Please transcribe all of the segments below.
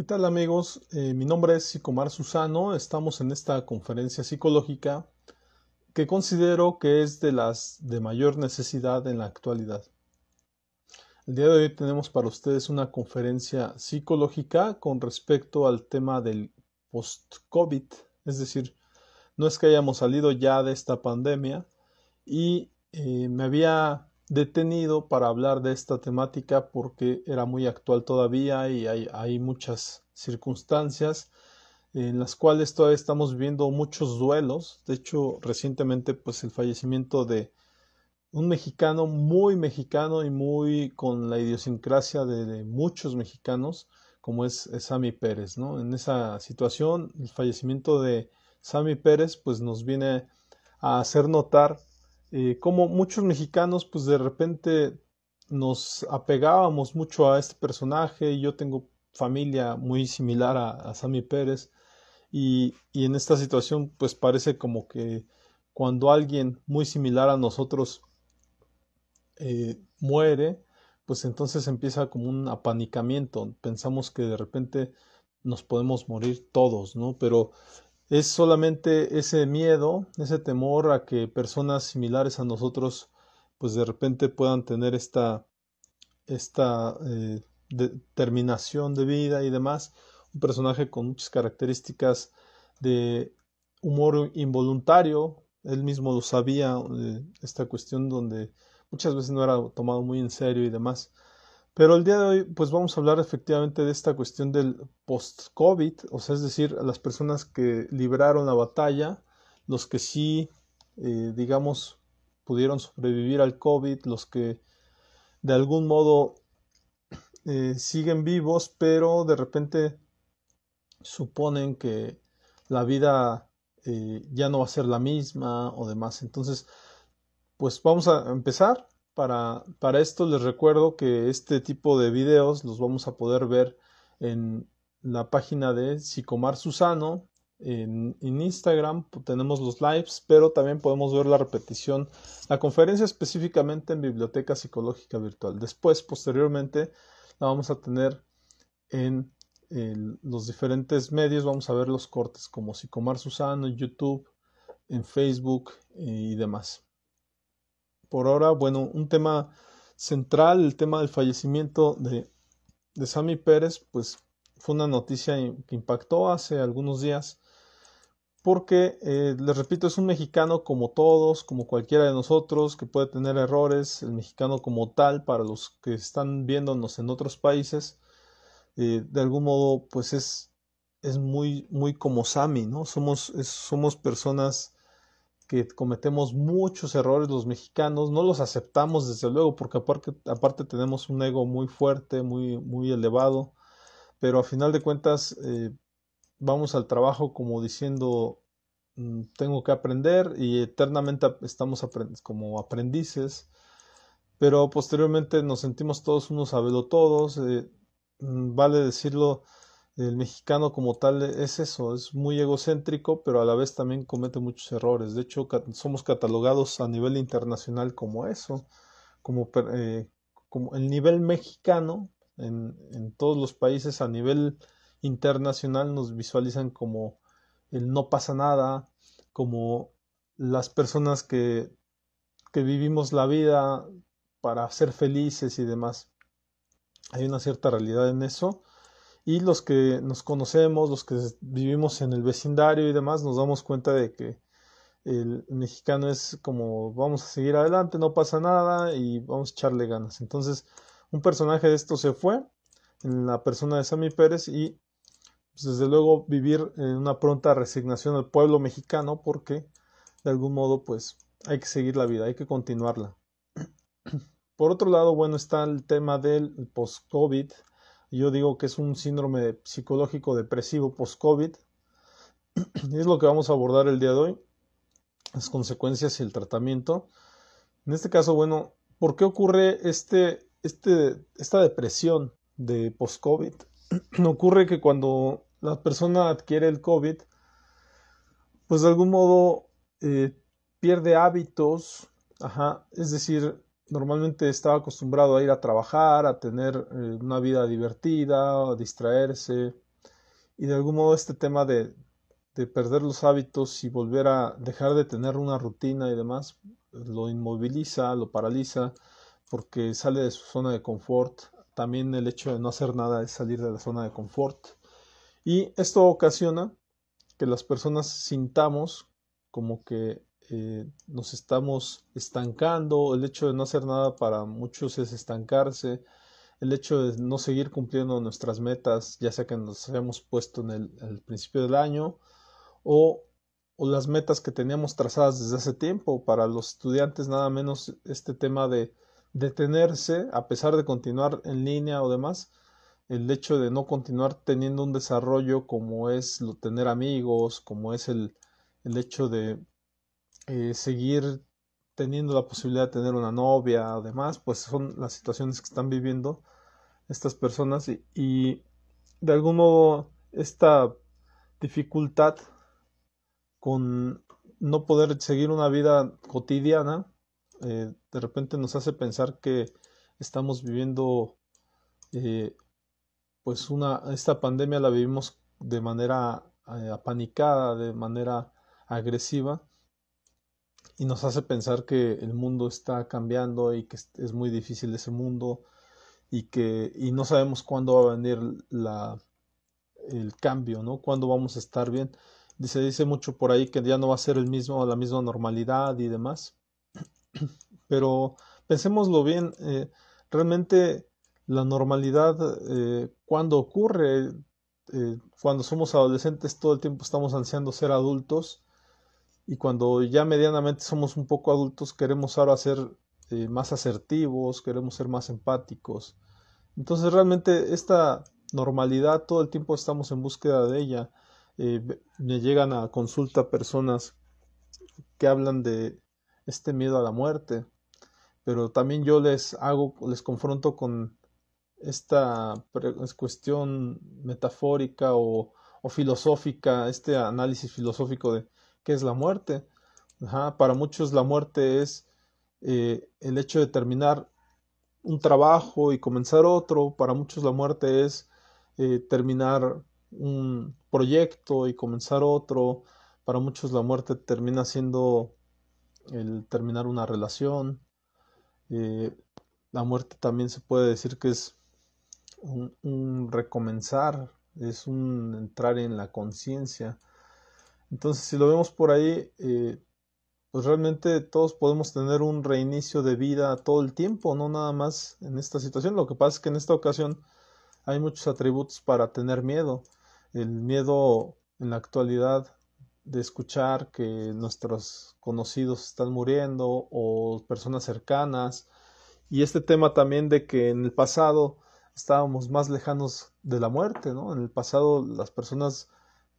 ¿Qué tal amigos? Eh, mi nombre es Sicomar Susano. Estamos en esta conferencia psicológica que considero que es de las de mayor necesidad en la actualidad. El día de hoy tenemos para ustedes una conferencia psicológica con respecto al tema del post-COVID, es decir, no es que hayamos salido ya de esta pandemia y eh, me había detenido para hablar de esta temática porque era muy actual todavía y hay, muchas circunstancias en las cuales todavía estamos viviendo muchos duelos. De hecho, recientemente, pues el fallecimiento de un mexicano muy mexicano y muy con la idiosincrasia de, muchos mexicanos, como es, Sammy Pérez, ¿no? En esa situación, el fallecimiento de Sammy Pérez, pues nos viene a hacer notar eh, como muchos mexicanos pues de repente nos apegábamos mucho a este personaje. Yo tengo familia muy similar a, Sammy Pérez y, en esta situación pues parece como que cuando alguien muy similar a nosotros eh, muere, pues entonces empieza como un apanicamiento. Pensamos que de repente nos podemos morir todos, ¿no? Pero es solamente ese miedo, ese temor a que personas similares a nosotros pues de repente puedan tener esta, esta eh, determinación de vida y demás. Un personaje con muchas características de humor involuntario, él mismo lo sabía, eh, esta cuestión donde muchas veces no era tomado muy en serio y demás. Pero el día de hoy, pues vamos a hablar efectivamente de esta cuestión del post-COVID, o sea, es decir, las personas que libraron la batalla, los que sí, eh, digamos, pudieron sobrevivir al COVID, los que de algún modo eh, siguen vivos, pero de repente suponen que la vida eh, ya no va a ser la misma o demás. Entonces, pues vamos a empezar para, esto les recuerdo que este tipo de videos los vamos a poder ver en la página de Psicomar Susano. En, Instagram tenemos los lives, pero también podemos ver la repetición, la conferencia específicamente en Biblioteca Psicológica Virtual. Después, posteriormente, la vamos a tener en, los diferentes medios. Vamos a ver los cortes como Psicomar Susano, YouTube, en Facebook y demás por ahora, bueno, un tema central, el tema del fallecimiento de, de Sammy Pérez, pues fue una noticia que impactó hace algunos días, porque, eh, les repito, es un mexicano como todos, como cualquiera de nosotros, que puede tener errores, el mexicano como tal, para los que están viéndonos en otros países, eh, de algún modo, pues es, es muy, muy como Sammy, ¿no? Somos, somos personas que cometemos muchos errores los mexicanos, no los aceptamos desde luego, porque aparte, aparte tenemos un ego muy fuerte, muy, muy elevado, pero a final de cuentas eh, vamos al trabajo como diciendo, mm, tengo que aprender y eternamente estamos como aprendices, pero posteriormente nos sentimos todos unos todos, eh, mm, vale decirlo, el mexicano como tal es eso, es muy egocéntrico, pero a la vez también comete muchos errores. De hecho, somos catalogados a nivel internacional como eso, como, eh, el nivel mexicano en, todos los países a nivel internacional nos visualizan como el no pasa nada, como las personas que vivimos la vida para ser felices y demás. Hay una cierta realidad en eso y los que nos conocemos, los que vivimos en el vecindario y demás, nos damos cuenta de que el mexicano es como vamos a seguir adelante, no pasa nada y vamos a echarle ganas. Entonces, un personaje de esto se fue en la persona de Sammy Pérez y pues, desde luego vivir en una pronta resignación al pueblo mexicano porque de algún modo pues hay que seguir la vida, hay que continuarla. Por otro lado, bueno, está el tema del post-COVID, yo digo que es un síndrome psicológico depresivo post-COVID. Es lo que vamos a abordar el día de hoy, las consecuencias y el tratamiento. En este caso, bueno, ¿por qué ocurre este, este, esta depresión de post-COVID? ocurre que cuando la persona adquiere el COVID, pues de algún modo eh, pierde hábitos, ajá, es decir, normalmente estaba acostumbrado a ir a trabajar, a tener eh, una vida divertida, a distraerse, y de algún modo este tema de, de perder los hábitos y volver a dejar de tener una rutina y demás, lo inmoviliza, lo paraliza, porque sale de su zona de confort. También el hecho de no hacer nada es salir de la zona de confort. Y esto ocasiona que las personas sintamos como que eh, nos estamos estancando, el hecho de no hacer nada para muchos es estancarse, el hecho de no seguir cumpliendo nuestras metas, ya sea que nos hayamos puesto en el, principio del año o, o, las metas que teníamos trazadas desde hace tiempo. Para los estudiantes nada menos este tema de detenerse a pesar de continuar en línea o demás, el hecho de no continuar teniendo un desarrollo como es lo tener amigos, como es el, el hecho de eh, seguir teniendo la posibilidad de tener una novia, además, pues son las situaciones que están viviendo estas personas y, de algún modo esta dificultad con no poder seguir una vida cotidiana eh, de repente nos hace pensar que estamos viviendo eh, pues una esta pandemia la vivimos de manera apanicada de manera agresiva y nos hace pensar que el mundo está cambiando y que es muy difícil ese mundo y que y no sabemos cuándo va a venir la, el cambio, ¿no? Cuándo vamos a estar bien. Dice, dice mucho por ahí que ya no va a ser el mismo, la misma normalidad y demás. Pero pensémoslo bien, eh, realmente la normalidad eh, cuando ocurre, eh, cuando somos adolescentes todo el tiempo estamos ansiando ser adultos y cuando ya medianamente somos un poco adultos queremos ahora ser eh, más asertivos, queremos ser más empáticos. Entonces realmente esta normalidad todo el tiempo estamos en búsqueda de ella. Eh, me llegan a consulta personas que hablan de este miedo a la muerte, pero también yo les hago, les confronto con esta cuestión metafórica o, o filosófica, este análisis filosófico de ¿Qué es la muerte? para muchos la muerte es eh, el hecho de terminar un trabajo y comenzar otro. Para muchos la muerte es eh, terminar un proyecto y comenzar otro. Para muchos la muerte termina siendo el terminar una relación. Eh, la muerte también se puede decir que es un recomenzar, es un entrar en la conciencia entonces, si lo vemos por ahí, eh, pues realmente todos podemos tener un reinicio de vida todo el tiempo, no nada más en esta situación. Lo que pasa es que en esta ocasión hay muchos atributos para tener miedo. El miedo en la actualidad de escuchar que nuestros conocidos están muriendo o personas cercanas. Y este tema también de que en el pasado estábamos más lejanos de la muerte, ¿no? En el pasado las personas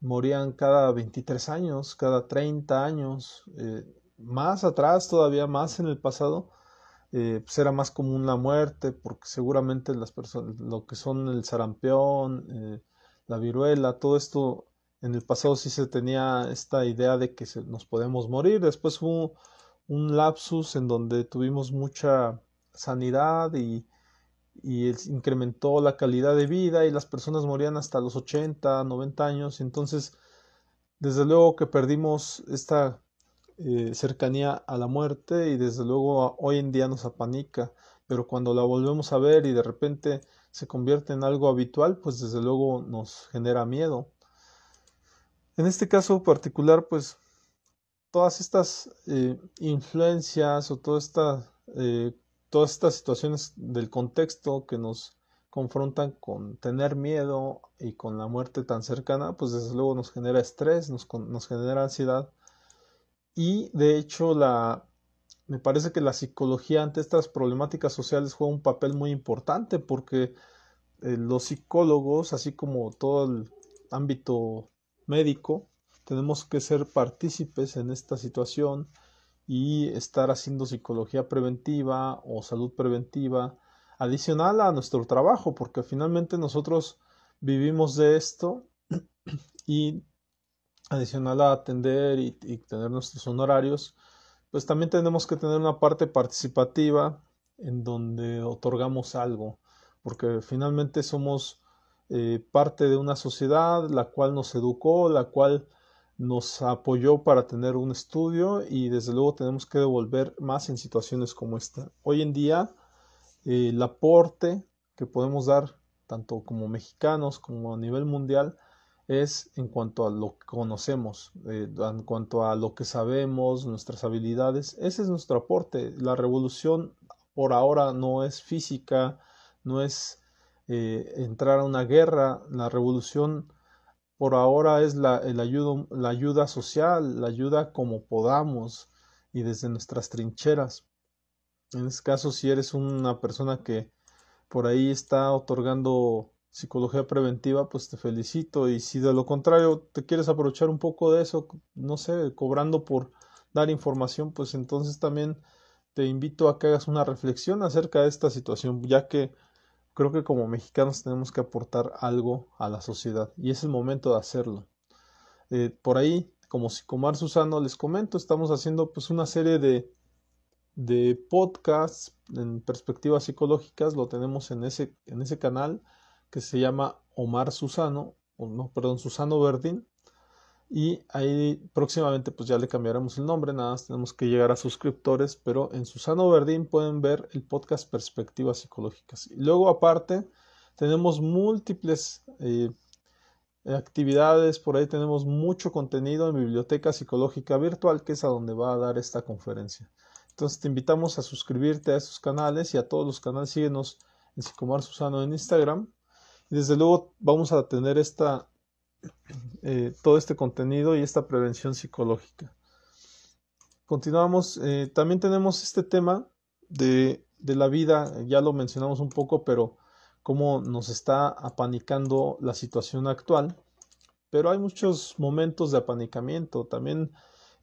morían cada 23 años, cada 30 años, eh, más atrás, todavía más en el pasado, eh, pues era más común la muerte, porque seguramente las personas, lo que son el sarampión, eh, la viruela, todo esto en el pasado sí se tenía esta idea de que nos podemos morir. Después hubo un lapsus en donde tuvimos mucha sanidad y y incrementó la calidad de vida y las personas morían hasta los 80, 90 años. Entonces, desde luego que perdimos esta eh, cercanía a la muerte y desde luego hoy en día nos apanica, pero cuando la volvemos a ver y de repente se convierte en algo habitual, pues desde luego nos genera miedo. En este caso particular, pues todas estas eh, influencias o toda esta eh, todas estas situaciones del contexto que nos confrontan con tener miedo y con la muerte tan cercana, pues desde luego nos genera estrés, nos, nos genera ansiedad. Y de hecho, la, me parece que la psicología ante estas problemáticas sociales juega un papel muy importante porque eh, los psicólogos, así como todo el ámbito médico, tenemos que ser partícipes en esta situación y estar haciendo psicología preventiva o salud preventiva adicional a nuestro trabajo, porque finalmente nosotros vivimos de esto y adicional a atender y, tener nuestros honorarios, pues también tenemos que tener una parte participativa en donde otorgamos algo, porque finalmente somos eh, parte de una sociedad la cual nos educó, la cual nos apoyó para tener un estudio y desde luego tenemos que devolver más en situaciones como esta. Hoy en día eh, el aporte que podemos dar tanto como mexicanos como a nivel mundial es en cuanto a lo que conocemos, eh, en cuanto a lo que sabemos, nuestras habilidades. Ese es nuestro aporte. La revolución por ahora no es física, no es eh, entrar a una guerra. La revolución por ahora es la, ayuda social, la ayuda como podamos y desde nuestras trincheras. En este caso, si eres una persona que por ahí está otorgando psicología preventiva, pues te felicito. Y si de lo contrario te quieres aprovechar un poco de eso, no sé, cobrando por dar información, pues entonces también te invito a que hagas una reflexión acerca de esta situación, ya que creo que como mexicanos tenemos que aportar algo a la sociedad y es el momento de hacerlo. Eh, por ahí, como Psicomar Susano, les comento, estamos haciendo pues una serie de, de podcasts en perspectivas psicológicas, lo tenemos en ese, en ese canal que se llama Omar Susano, o no, perdón, Susano Verdín. Y ahí próximamente pues ya le cambiaremos el nombre, nada más tenemos que llegar a suscriptores, pero en Susano Verdín pueden ver el podcast Perspectivas Psicológicas. Y luego aparte tenemos múltiples eh, actividades, por ahí tenemos mucho contenido en Biblioteca Psicológica Virtual, que es a donde va a dar esta conferencia. Entonces te invitamos a suscribirte a esos canales y a todos los canales, síguenos en Psicomar Susano en Instagram y desde luego vamos a tener esta, eh, todo este contenido y esta prevención psicológica. Continuamos, eh, también tenemos este tema de, de la vida, ya lo mencionamos un poco, pero cómo nos está apanicando la situación actual. Pero hay muchos momentos de apanicamiento. También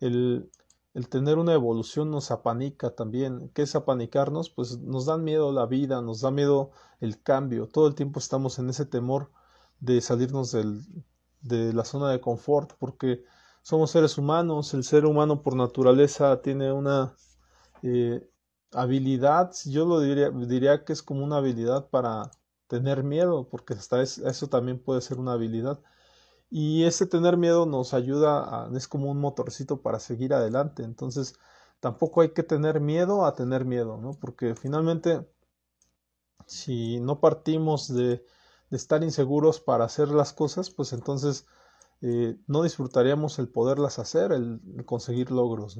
el, el tener una evolución nos apanica también. ¿Qué es apanicarnos? Pues nos da miedo la vida, nos da miedo el cambio. Todo el tiempo estamos en ese temor de salirnos del, de la zona de confort porque somos seres humanos. El ser humano por naturaleza tiene una eh, habilidad, yo lo diría, diría que es como una habilidad para tener miedo, porque hasta eso también puede ser una habilidad y ese tener miedo nos ayuda, a, es como un motorcito para seguir adelante. Entonces, tampoco hay que tener miedo a tener miedo, ¿no? Porque finalmente, si no partimos de, de estar inseguros para hacer las cosas, pues entonces eh, no disfrutaríamos el poderlas hacer, el, conseguir logros.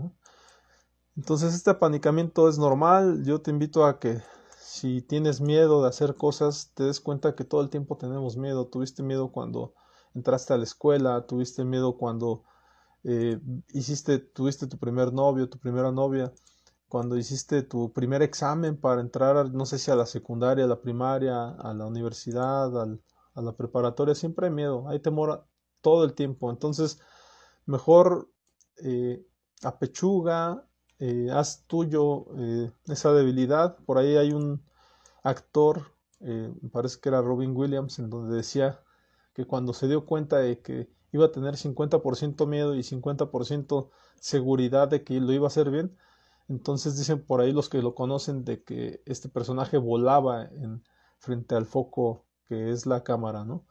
Entonces, este apanicamiento es normal. Yo te invito a que si tienes miedo de hacer cosas, te des cuenta que todo el tiempo tenemos miedo. Tuviste miedo cuando entraste a la escuela, tuviste miedo cuando eh, hiciste, tuviste tu primer novio, tu primera novia, cuando hiciste tu primer examen para entrar, no sé si a la secundaria, a la primaria, a la universidad, a la preparatoria, siempre hay miedo, hay temor todo el tiempo. Entonces, mejor eh, apechuga, eh, haz tuyo eh, esa debilidad. Por ahí hay un actor, me parece que era Robin Williams, en donde decía que cuando se dio cuenta de que iba a tener 50% miedo y 50% seguridad de que lo iba a hacer bien, entonces dicen por ahí los que lo conocen de que este personaje volaba en, frente al foco que es la cámara, ¿no?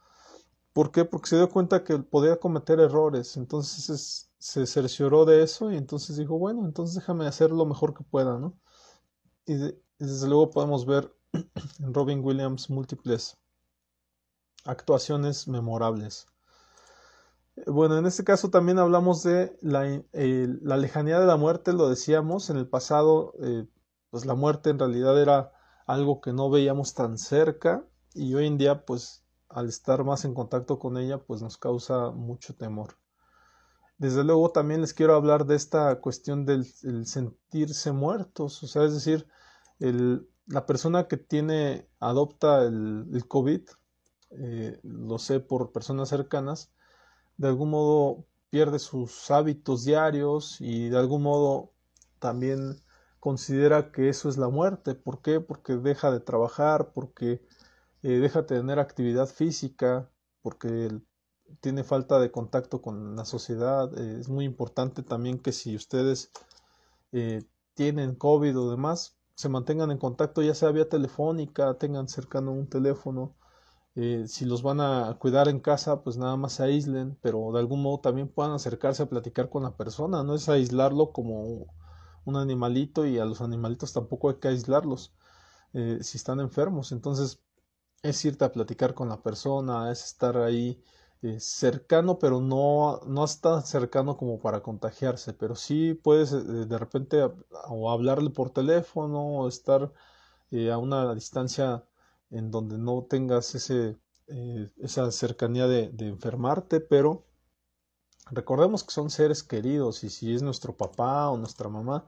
¿Por qué? Porque se dio cuenta que podía cometer errores, entonces se cercioró de eso y entonces dijo, bueno, entonces déjame hacer lo mejor que pueda, ¿no? Y, y desde luego podemos ver en Robin Williams múltiples actuaciones memorables. Bueno, en este caso también hablamos de la, la lejanía de la muerte, lo decíamos, en el pasado, eh, pues la muerte en realidad era algo que no veíamos tan cerca y hoy en día, pues al estar más en contacto con ella, pues nos causa mucho temor. Desde luego también les quiero hablar de esta cuestión del sentirse muertos, o sea, es decir, el, la persona que tiene, adopta el, el COVID, eh, lo sé por personas cercanas, de algún modo pierde sus hábitos diarios y de algún modo también considera que eso es la muerte. ¿Por qué? Porque deja de trabajar, porque eh, deja de tener actividad física, porque tiene falta de contacto con la sociedad. Eh, es muy importante también que si ustedes tienen COVID o demás, se mantengan en contacto, ya sea vía telefónica, tengan cercano un teléfono. Eh, si los van a cuidar en casa, pues nada más se aíslen, pero de algún modo también puedan acercarse a platicar con la persona, no es aislarlo como un animalito y a los animalitos tampoco hay que aislarlos eh, si están enfermos. Entonces es irte a platicar con la persona, es estar ahí eh, cercano, pero no, no cercano como para contagiarse, pero sí puedes eh, de repente o hablarle por teléfono o estar a una distancia en donde no tengas ese, esa cercanía de, de enfermarte, pero recordemos que son seres queridos y si es nuestro papá o nuestra mamá,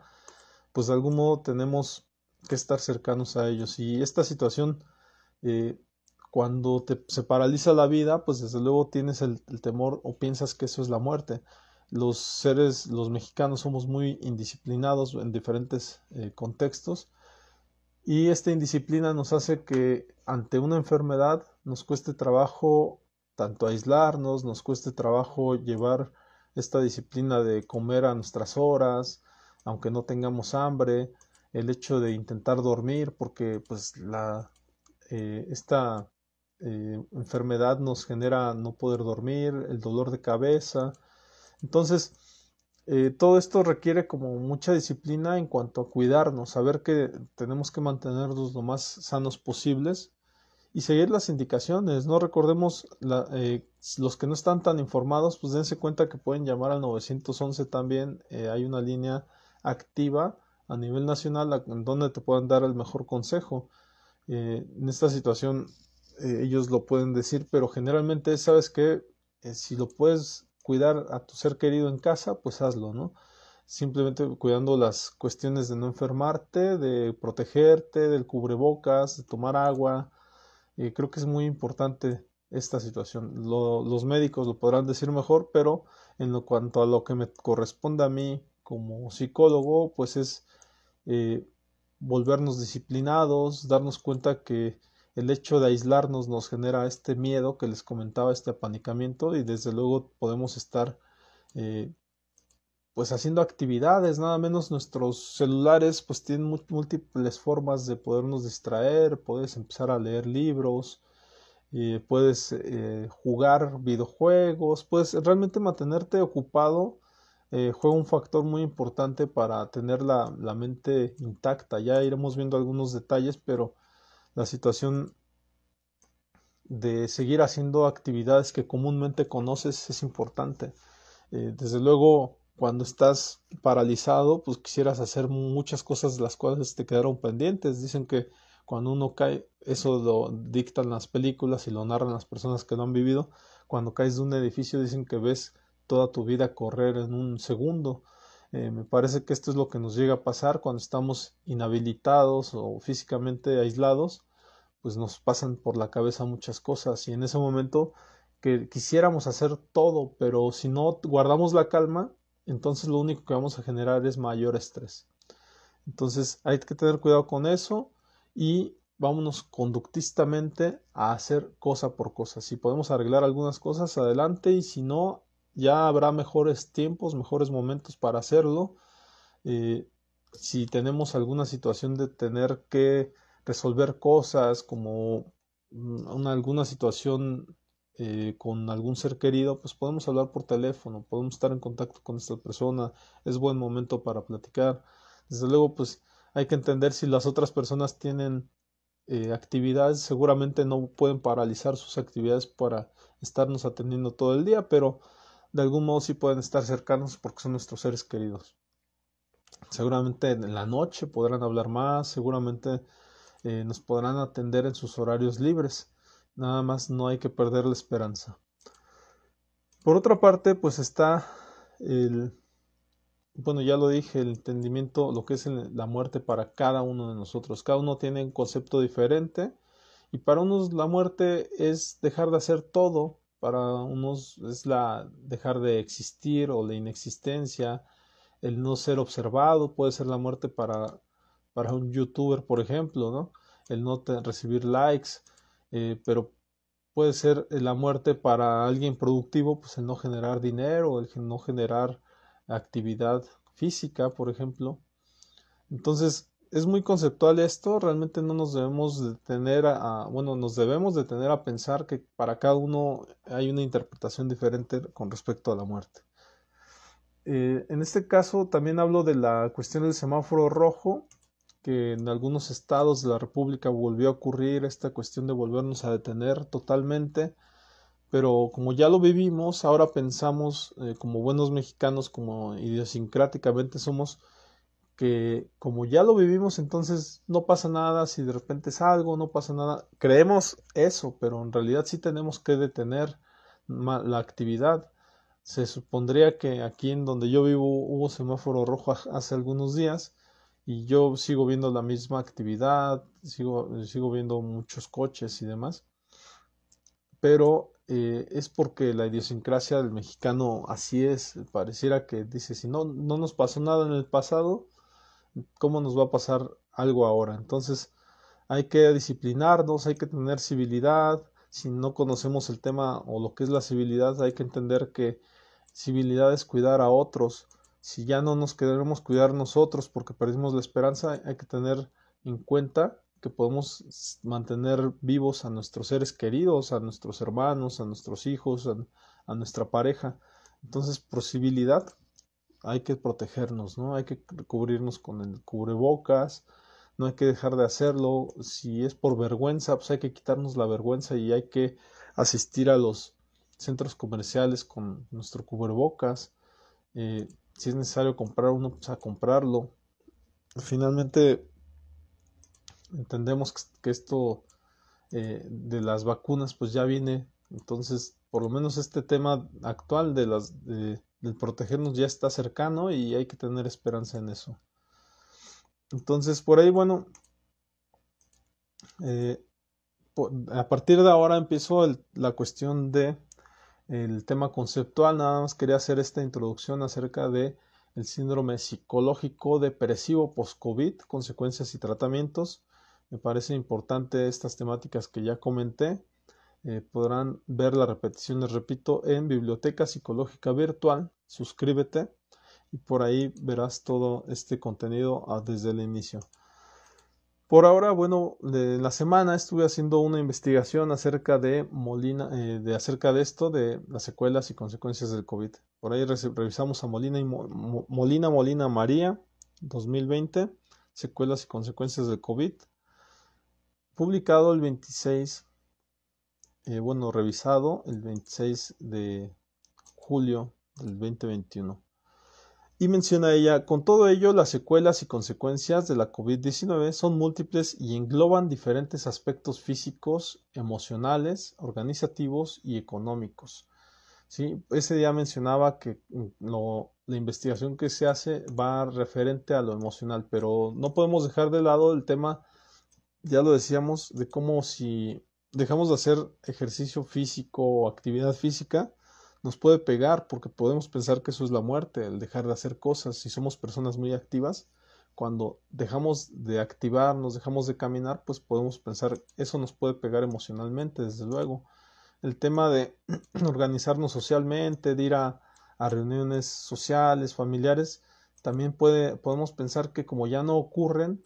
pues de algún modo tenemos que estar cercanos a ellos y esta situación eh, cuando te, se paraliza la vida, pues desde luego tienes el, temor o piensas que eso es la muerte. Los seres, los mexicanos somos muy indisciplinados en diferentes eh, contextos y esta indisciplina nos hace que ante una enfermedad nos cueste trabajo tanto aislarnos, nos cueste trabajo llevar esta disciplina de comer a nuestras horas, aunque no tengamos hambre, el hecho de intentar dormir, porque pues la, eh, esta eh, enfermedad nos genera no poder dormir, el dolor de cabeza. Entonces, eh, todo esto requiere como mucha disciplina en cuanto a cuidarnos, saber que tenemos que mantenernos lo más sanos posibles y seguir las indicaciones. No recordemos eh, los que no están tan informados, pues dense cuenta que pueden llamar al 911 también. hay una línea activa a nivel nacional donde te puedan dar el mejor consejo. en esta situación eh, ellos lo pueden decir, pero generalmente sabes que eh, si lo puedes cuidar a tu ser querido en casa, pues hazlo, ¿no? Simplemente cuidando las cuestiones de no enfermarte, de protegerte, del cubrebocas, de tomar agua. Eh, creo que es muy importante esta situación. los médicos lo podrán decir mejor, pero en lo cuanto a lo que me corresponde a mí como psicólogo, pues es volvernos disciplinados, darnos cuenta que el hecho de aislarnos nos genera este miedo que les comentaba, este apanicamiento y desde luego podemos estar eh, pues haciendo actividades, nada menos nuestros celulares pues tienen múltiples formas de podernos distraer, puedes empezar a leer libros, eh, puedes eh, jugar videojuegos, puedes realmente mantenerte ocupado, juega un factor muy importante para tener la, la mente intacta, ya iremos viendo algunos detalles, pero la situación de seguir haciendo actividades que comúnmente conoces es importante. Eh, desde luego, cuando estás paralizado, pues quisieras hacer muchas cosas de las cuales te quedaron pendientes. Dicen que cuando uno cae, eso lo dictan las películas y lo narran las personas que lo han vivido. Cuando caes de un edificio, dicen que ves toda tu vida correr en un segundo. Eh, me parece que esto es lo que nos llega a pasar cuando estamos inhabilitados o físicamente aislados, pues nos pasan por la cabeza muchas cosas y en ese momento que quisiéramos hacer todo, pero si no guardamos la calma, entonces lo único que vamos a generar es mayor estrés. Entonces hay que tener cuidado con eso y vámonos conductistamente a hacer cosa por cosa. Si podemos arreglar algunas cosas, adelante y si no, ya habrá mejores tiempos, mejores momentos para hacerlo. Eh, si tenemos alguna situación de tener que resolver cosas como mm, una, alguna situación eh, con algún ser querido, pues podemos hablar por teléfono, podemos estar en contacto con esta persona, es buen momento para platicar. Desde luego, pues hay que entender si las otras personas tienen eh, actividades, seguramente no pueden paralizar sus actividades para estarnos atendiendo todo el día, pero de algún modo sí pueden estar cercanos porque son nuestros seres queridos. Seguramente en la noche podrán hablar más, seguramente eh, nos podrán atender en sus horarios libres. Nada más no hay que perder la esperanza. Por otra parte, pues está el, bueno, ya lo dije, el entendimiento, lo que es la muerte para cada uno de nosotros. Cada uno tiene un concepto diferente y para unos la muerte es dejar de hacer todo para unos es la dejar de existir o la inexistencia, el no ser observado, puede ser la muerte para, para un youtuber, por ejemplo, ¿no? El no recibir likes, eh, pero puede ser la muerte para alguien productivo, pues el no generar dinero, el no generar actividad física, por ejemplo. Entonces, es muy conceptual esto, realmente no nos debemos detener a, bueno, nos debemos detener a pensar que para cada uno hay una interpretación diferente con respecto a la muerte. Eh, en este caso también hablo de la cuestión del semáforo rojo, que en algunos estados de la República volvió a ocurrir esta cuestión de volvernos a detener totalmente, pero como ya lo vivimos, ahora pensamos eh, como buenos mexicanos, como idiosincráticamente somos, que como ya lo vivimos, entonces no pasa nada, si de repente es algo, no pasa nada. Creemos eso, pero en realidad sí tenemos que detener la actividad. Se supondría que aquí en donde yo vivo hubo semáforo rojo hace algunos días y yo sigo viendo la misma actividad, sigo, sigo viendo muchos coches y demás, pero eh, es porque la idiosincrasia del mexicano así es, pareciera que dice, si no, no nos pasó nada en el pasado, ¿cómo nos va a pasar algo ahora? Entonces hay que disciplinarnos, hay que tener civilidad, si no conocemos el tema o lo que es la civilidad, hay que entender que civilidad es cuidar a otros, si ya no nos queremos cuidar nosotros porque perdimos la esperanza, hay que tener en cuenta que podemos mantener vivos a nuestros seres queridos, a nuestros hermanos, a nuestros hijos, a, nuestra pareja. Entonces, posibilidad, hay que protegernos, ¿no? Hay que cubrirnos con el cubrebocas, no hay que dejar de hacerlo. Si es por vergüenza, pues hay que quitarnos la vergüenza y hay que asistir a los centros comerciales con nuestro cubrebocas. Eh, si es necesario comprar uno, pues a comprarlo. Finalmente, entendemos que esto eh, de las vacunas pues ya viene, entonces por lo menos este tema actual de las de, del protegernos ya está cercano y hay que tener esperanza en eso. Entonces por ahí bueno, eh, a partir de ahora empiezo la cuestión de el tema conceptual, nada más quería hacer esta introducción acerca de el síndrome psicológico depresivo post-COVID, consecuencias y tratamientos. Me parece importante estas temáticas que ya comenté. Eh, podrán ver la repetición, les repito, en Biblioteca Psicológica Virtual. Suscríbete y por ahí verás todo este contenido ah, desde el inicio. Por ahora, bueno, de la semana estuve haciendo una investigación acerca de Molina, eh, de acerca de esto, de las secuelas y consecuencias del COVID. Por ahí revisamos a Molina y Molina Molina María 2020, secuelas y consecuencias del COVID, publicado el 26, eh, bueno, revisado el 26 de julio del 2021. Y menciona ella, con todo ello, las secuelas y consecuencias de la COVID-19 son múltiples y engloban diferentes aspectos físicos, emocionales, organizativos y económicos. ¿Sí? Ese día mencionaba que mm, la investigación que se hace va referente a lo emocional, pero no podemos dejar de lado el tema, ya lo decíamos, de cómo si dejamos de hacer ejercicio físico o actividad física, nos puede pegar porque podemos pensar que eso es la muerte, el dejar de hacer cosas. Si somos personas muy activas, cuando dejamos de activarnos, dejamos de caminar, pues podemos pensar eso nos puede pegar emocionalmente, desde luego. El tema de organizarnos socialmente, de ir a, reuniones sociales, familiares, también puede, podemos pensar que como ya no ocurren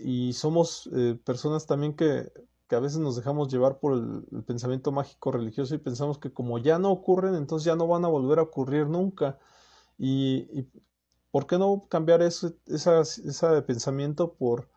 y somos eh, personas también que que a veces nos dejamos llevar por el, pensamiento mágico religioso y pensamos que como ya no ocurren, entonces ya no van a volver a ocurrir nunca. Y, ¿por qué no cambiar ese esa, pensamiento por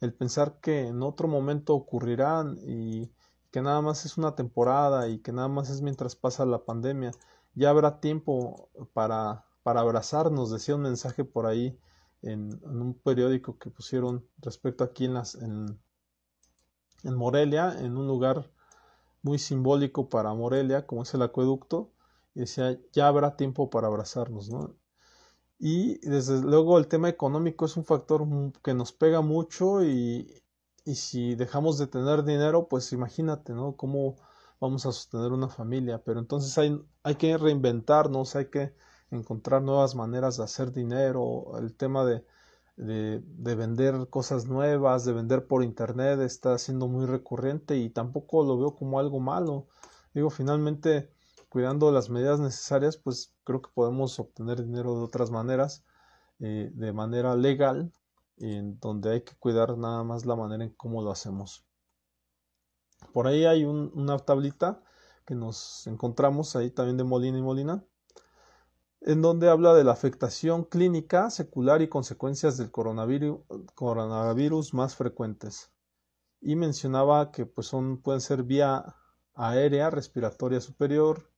el pensar que en otro momento ocurrirán y que nada más es una temporada y que nada más es mientras pasa la pandemia? Ya habrá tiempo para, para abrazarnos, decía un mensaje por ahí en, un periódico que pusieron respecto aquí en las... En, en Morelia, en un lugar muy simbólico para Morelia, como es el acueducto, y decía, ya habrá tiempo para abrazarnos, ¿no? Y desde luego el tema económico es un factor que nos pega mucho y, y si dejamos de tener dinero, pues imagínate, ¿no? ¿Cómo vamos a sostener una familia? Pero entonces hay, hay que reinventarnos, hay que encontrar nuevas maneras de hacer dinero, el tema de de, vender cosas nuevas, de vender por internet, está siendo muy recurrente y tampoco lo veo como algo malo. Digo, finalmente, cuidando las medidas necesarias, pues creo que podemos obtener dinero de otras maneras, eh, de manera legal, en donde hay que cuidar nada más la manera en cómo lo hacemos. Por ahí hay una tablita que nos encontramos ahí también de Molina y Molina, en donde habla de la afectación clínica, secular y consecuencias del coronavirus, coronavirus más frecuentes. Y mencionaba que pues son, pueden ser vía aérea respiratoria superior,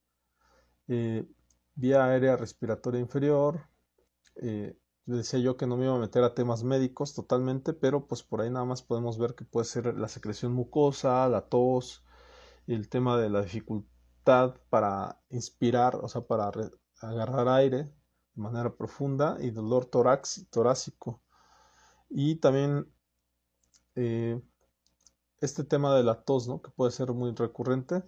eh, vía aérea respiratoria inferior, eh, decía yo que no me iba a meter a temas médicos totalmente, pero pues por ahí nada más podemos ver que puede ser la secreción mucosa, la tos, el tema de la dificultad para inspirar, o sea, para agarrar aire de manera profunda y dolor torácico. Y también eh, este tema de la tos, ¿no? que puede ser muy recurrente,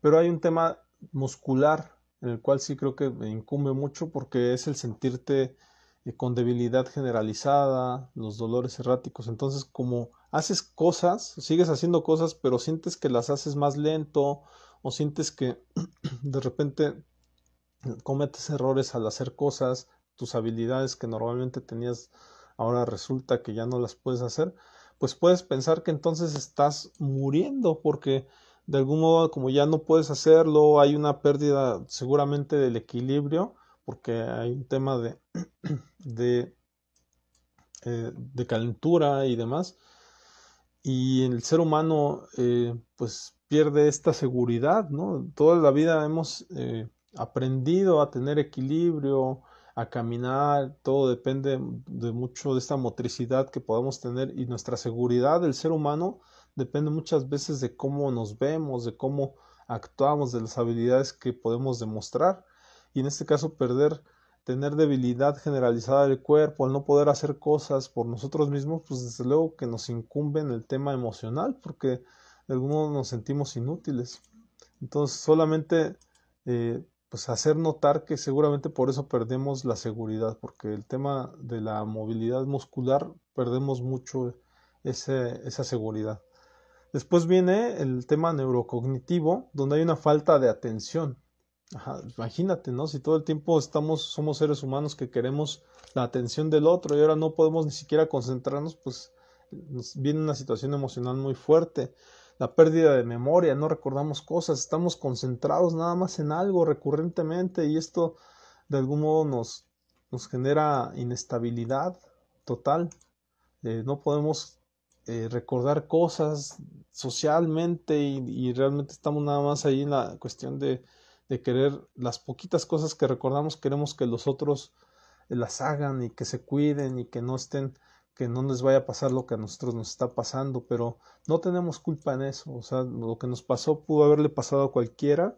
pero hay un tema muscular en el cual sí creo que me incumbe mucho porque es el sentirte eh, con debilidad generalizada, los dolores erráticos. Entonces, como haces cosas, sigues haciendo cosas, pero sientes que las haces más lento o sientes que de repente cometes errores al hacer cosas, tus habilidades que normalmente tenías ahora resulta que ya no las puedes hacer, pues puedes pensar que entonces estás muriendo porque de algún modo como ya no puedes hacerlo, hay una pérdida seguramente del equilibrio porque hay un tema de, de, eh, de calentura y demás. Y el ser humano eh, pues pierde esta seguridad, ¿no? Toda la vida hemos eh, aprendido a tener equilibrio, a caminar, todo depende de mucho de esta motricidad que podemos tener y nuestra seguridad del ser humano depende muchas veces de cómo nos vemos, de cómo actuamos, de las habilidades que podemos demostrar y en este caso perder tener debilidad generalizada del cuerpo, al no poder hacer cosas por nosotros mismos, pues desde luego que nos incumbe en el tema emocional, porque de algún nos sentimos inútiles. Entonces, solamente eh, pues hacer notar que seguramente por eso perdemos la seguridad, porque el tema de la movilidad muscular perdemos mucho ese, esa seguridad. Después viene el tema neurocognitivo, donde hay una falta de atención. imagínate, ¿no? Si todo el tiempo estamos, somos seres humanos que queremos la atención del otro y ahora no podemos ni siquiera concentrarnos, pues nos viene una situación emocional muy fuerte. La pérdida de memoria, no recordamos cosas, estamos concentrados nada más en algo recurrentemente y esto de algún modo nos, nos genera inestabilidad total. Eh, no podemos eh, recordar cosas socialmente y, realmente estamos nada más ahí en la cuestión de, de, querer las poquitas cosas que recordamos, queremos que los otros eh, las hagan y que se cuiden y que no estén, que no les vaya a pasar lo que a nosotros nos está pasando, pero no tenemos culpa en eso, o sea, lo que nos pasó pudo haberle pasado a cualquiera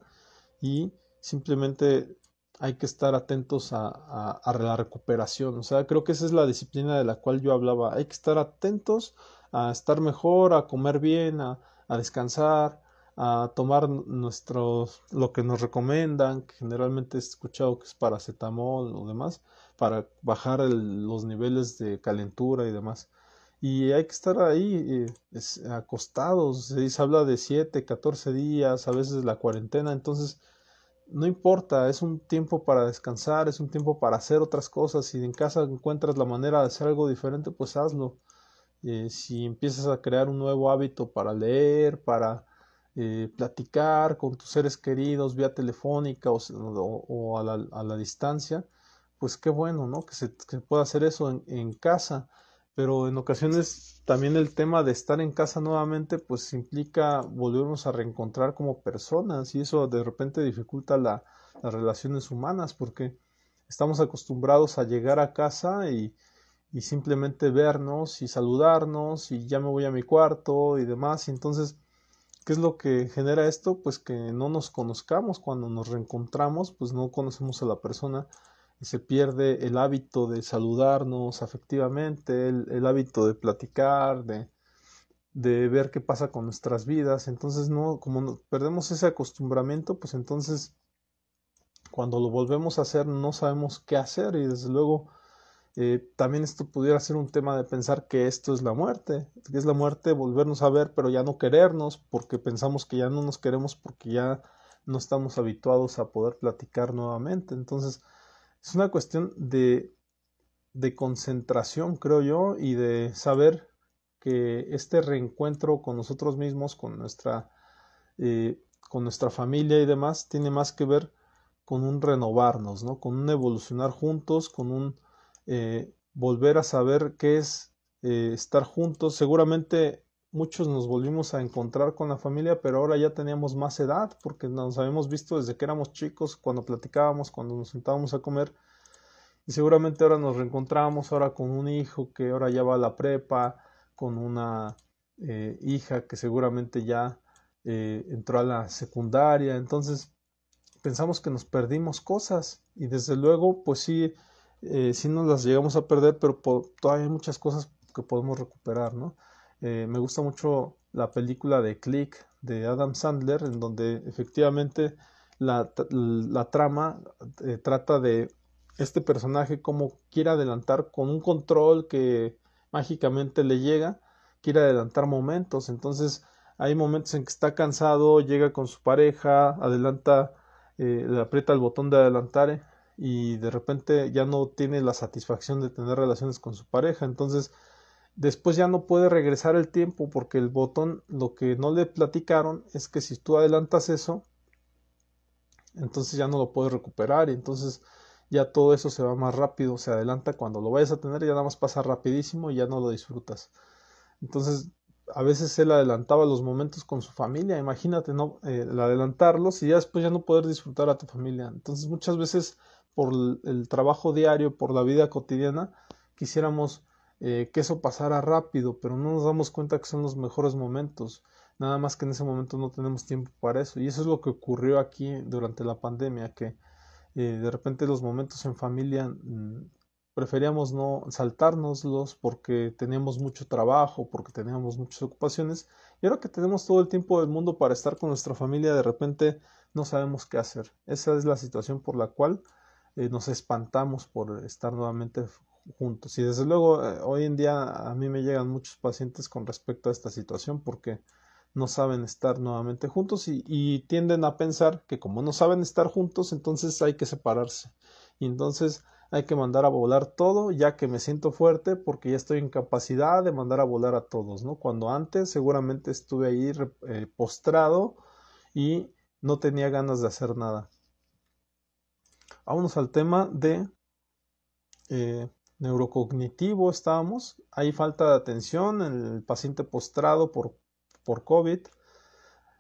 y simplemente hay que estar atentos a, a, a, la recuperación. O sea, creo que esa es la disciplina de la cual yo hablaba. Hay que estar atentos a estar mejor, a comer bien, a, descansar, a tomar nuestros, lo que nos recomiendan, que generalmente he escuchado que es paracetamol o demás, para bajar los niveles de calentura y demás. Y hay que estar ahí eh, acostados, se habla de 7, 14 días, a veces la cuarentena, entonces no importa, es un tiempo para descansar, es un tiempo para hacer otras cosas, si en casa encuentras la manera de hacer algo diferente, pues hazlo. Eh, si empiezas a crear un nuevo hábito para leer, para eh, platicar con tus seres queridos vía telefónica o, a, la, distancia, pues qué bueno, ¿no? Que se pueda hacer eso en, casa, pero en ocasiones también el tema de estar en casa nuevamente, pues implica volvernos a reencontrar como personas y eso de repente dificulta las relaciones humanas porque estamos acostumbrados a llegar a casa y y simplemente vernos y saludarnos y ya me voy a mi cuarto y demás. Y entonces, ¿qué es lo que genera esto? Pues que no nos conozcamos cuando nos reencontramos, pues no conocemos a la persona se pierde el hábito de saludarnos afectivamente, el, hábito de platicar, de, de ver qué pasa con nuestras vidas. Entonces, no, como perdemos ese acostumbramiento, pues entonces cuando lo volvemos a hacer no sabemos qué hacer y desde luego eh, también esto pudiera ser un tema de pensar que esto es la muerte, que es la muerte volvernos a ver, pero ya no querernos, porque pensamos que ya no nos queremos, porque ya no estamos habituados a poder platicar nuevamente. Entonces, es una cuestión de, de concentración, creo yo, y de saber que este reencuentro con nosotros mismos, con nuestra, eh, con nuestra familia y demás, tiene más que ver con un renovarnos, ¿no? con un evolucionar juntos, con un eh, volver a saber qué es eh, estar juntos. Seguramente muchos nos volvimos a encontrar con la familia, pero ahora ya teníamos más edad porque nos habíamos visto desde que éramos chicos, cuando platicábamos, cuando nos sentábamos a comer. Y seguramente ahora nos reencontramos ahora con un hijo que ahora ya va a la prepa, con una eh, hija que seguramente ya entró a la secundaria. Entonces pensamos que nos perdimos cosas y desde luego pues sí, eh, sí nos las llegamos a perder, pero todavía hay muchas cosas que podemos recuperar, ¿no? Eh, me gusta mucho la película de Click de Adam Sandler, en donde efectivamente la, la trama eh, trata de este personaje como quiere adelantar con un control que mágicamente le llega, quiere adelantar momentos, entonces hay momentos en que está cansado, llega con su pareja, adelanta eh, le aprieta el botón de adelantar y de repente ya no tiene la satisfacción de tener relaciones con su pareja. Entonces, después ya no puede regresar el tiempo porque el botón, lo que no le platicaron es que si tú adelantas eso, entonces ya no lo puedes recuperar y entonces ya todo eso se va más rápido, se adelanta cuando lo vayas a tener, ya nada más pasa rapidísimo y ya no lo disfrutas. Entonces a veces él adelantaba los momentos con su familia, imagínate, ¿no? Eh, el adelantarlos y ya después ya no poder disfrutar a tu familia. Entonces muchas veces por el, trabajo diario, por la vida cotidiana, quisiéramos eh, que eso pasara rápido, pero no nos damos cuenta que son los mejores momentos. Nada más que en ese momento no tenemos tiempo para eso. Y eso es lo que ocurrió aquí durante la pandemia, que eh, de repente los momentos en familia mm, preferíamos no saltárnoslos porque teníamos mucho trabajo, porque teníamos muchas ocupaciones y ahora que tenemos todo el tiempo del mundo para estar con nuestra familia, de repente no sabemos qué hacer. Esa es la situación por la cual eh, nos espantamos por estar nuevamente juntos. Y desde luego, eh, hoy en día a mí me llegan muchos pacientes con respecto a esta situación porque no saben estar nuevamente juntos y, tienden a pensar que como no saben estar juntos, entonces hay que separarse. Y entonces hay que mandar a volar todo, ya que me siento fuerte porque ya estoy en capacidad de mandar a volar a todos, ¿no? Cuando antes seguramente estuve ahí eh, postrado y no tenía ganas de hacer nada. Vámonos al tema de eh, neurocognitivo, estábamos. Hay falta de atención en el paciente postrado por, por COVID.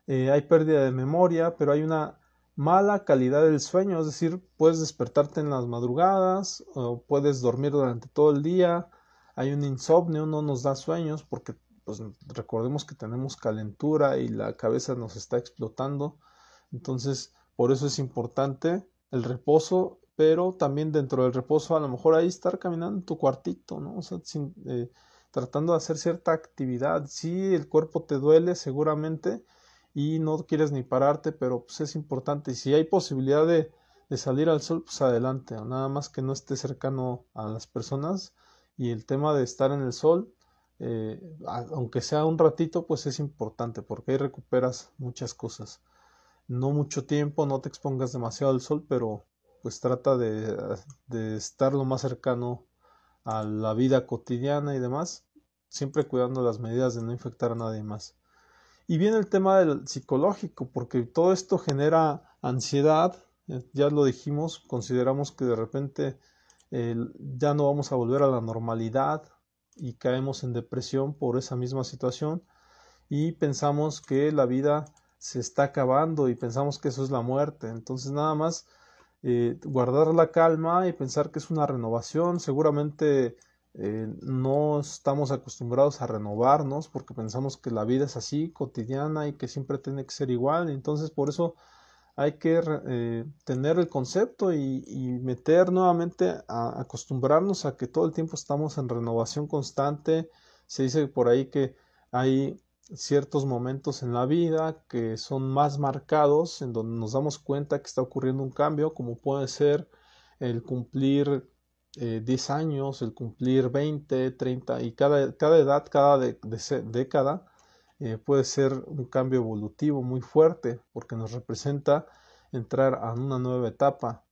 Eh, hay pérdida de memoria, pero hay una mala calidad del sueño, es decir, puedes despertarte en las madrugadas o puedes dormir durante todo el día, hay un insomnio, no nos da sueños porque pues recordemos que tenemos calentura y la cabeza nos está explotando, entonces por eso es importante el reposo, pero también dentro del reposo a lo mejor ahí estar caminando en tu cuartito, ¿no? O sea, eh, tratando de hacer cierta actividad, si el cuerpo te duele seguramente, y no quieres ni pararte, pero pues es importante. Y si hay posibilidad de, de salir al sol, pues adelante, nada más que no esté cercano a las personas. Y el tema de estar en el sol, eh, aunque sea un ratito, pues es importante porque ahí recuperas muchas cosas. No mucho tiempo, no te expongas demasiado al sol, pero pues trata de, de estar lo más cercano a la vida cotidiana y demás, siempre cuidando las medidas de no infectar a nadie más. Y viene el tema del psicológico, porque todo esto genera ansiedad, eh, ya lo dijimos, consideramos que de repente ya no vamos a volver a la normalidad y caemos en depresión por esa misma situación y pensamos que la vida se está acabando y pensamos que eso es la muerte. Entonces nada más eh, guardar la calma y pensar que es una renovación, seguramente eh, no estamos acostumbrados a renovarnos porque pensamos que la vida es así, cotidiana y que siempre tiene que ser igual. Entonces, por eso hay que eh, tener el concepto y, meter nuevamente a acostumbrarnos a que todo el tiempo estamos en renovación constante. Se dice por ahí que hay ciertos momentos en la vida que son más marcados, en donde nos damos cuenta que está ocurriendo un cambio, como puede ser el cumplir eh, 10 años, el cumplir 20, 30 y cada, cada edad, cada década eh, puede ser un cambio evolutivo muy fuerte porque nos representa entrar a una nueva etapa.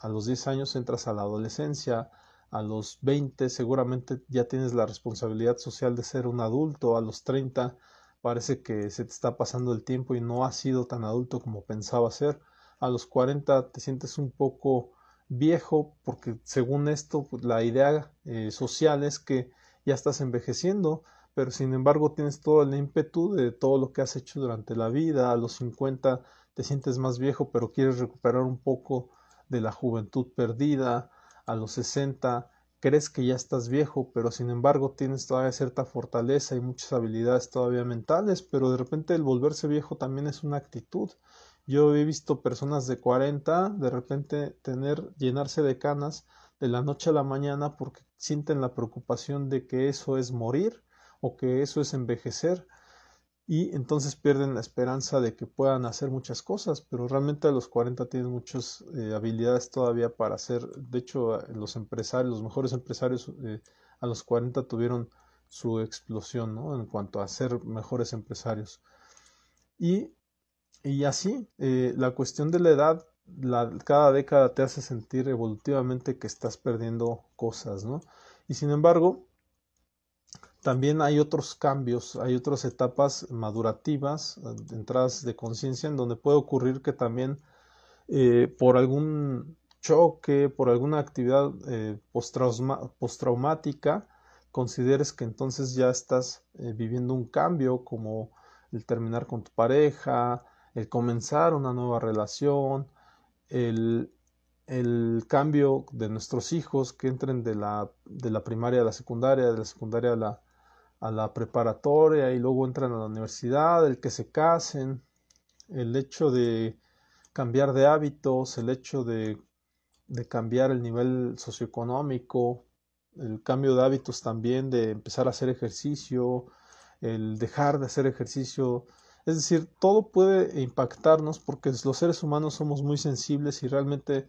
a los 10 años entras a la adolescencia, a los 20 seguramente ya tienes la responsabilidad social de ser un adulto, a los 30 parece que se te está pasando el tiempo y no has sido tan adulto como pensaba ser, a los 40 te sientes un poco viejo porque según esto pues, la idea eh, social es que ya estás envejeciendo, pero sin embargo tienes todo el ímpetu de todo lo que has hecho durante la vida, a los 50 te sientes más viejo pero quieres recuperar un poco de la juventud perdida, a los 60 crees que ya estás viejo, pero sin embargo tienes todavía cierta fortaleza y muchas habilidades todavía mentales, pero de repente el volverse viejo también es una actitud. Yo he visto personas de 40 de repente tener llenarse de canas de la noche a la mañana porque sienten la preocupación de que eso es morir o que eso es envejecer y entonces pierden la esperanza de que puedan hacer muchas cosas, pero realmente a los 40 tienen muchas eh, habilidades todavía para hacer, de hecho los empresarios, los mejores empresarios eh, a los 40 tuvieron su explosión ¿no? en cuanto a ser mejores empresarios. Y, y así, eh, la cuestión de la edad, la, cada década te hace sentir evolutivamente que estás perdiendo cosas, ¿no? Y sin embargo, también hay otros cambios, hay otras etapas madurativas, entradas de conciencia, en donde puede ocurrir que también eh, por algún choque, por alguna actividad eh, postraumática, consideres que entonces ya estás eh, viviendo un cambio, como el terminar con tu pareja, el comenzar una nueva relación, el, el cambio de nuestros hijos que entren de la, de la primaria a la secundaria, de la secundaria a la, a la preparatoria y luego entran a la universidad, el que se casen, el hecho de cambiar de hábitos, el hecho de, de cambiar el nivel socioeconómico, el cambio de hábitos también, de empezar a hacer ejercicio, el dejar de hacer ejercicio. Es decir, todo puede impactarnos porque los seres humanos somos muy sensibles y realmente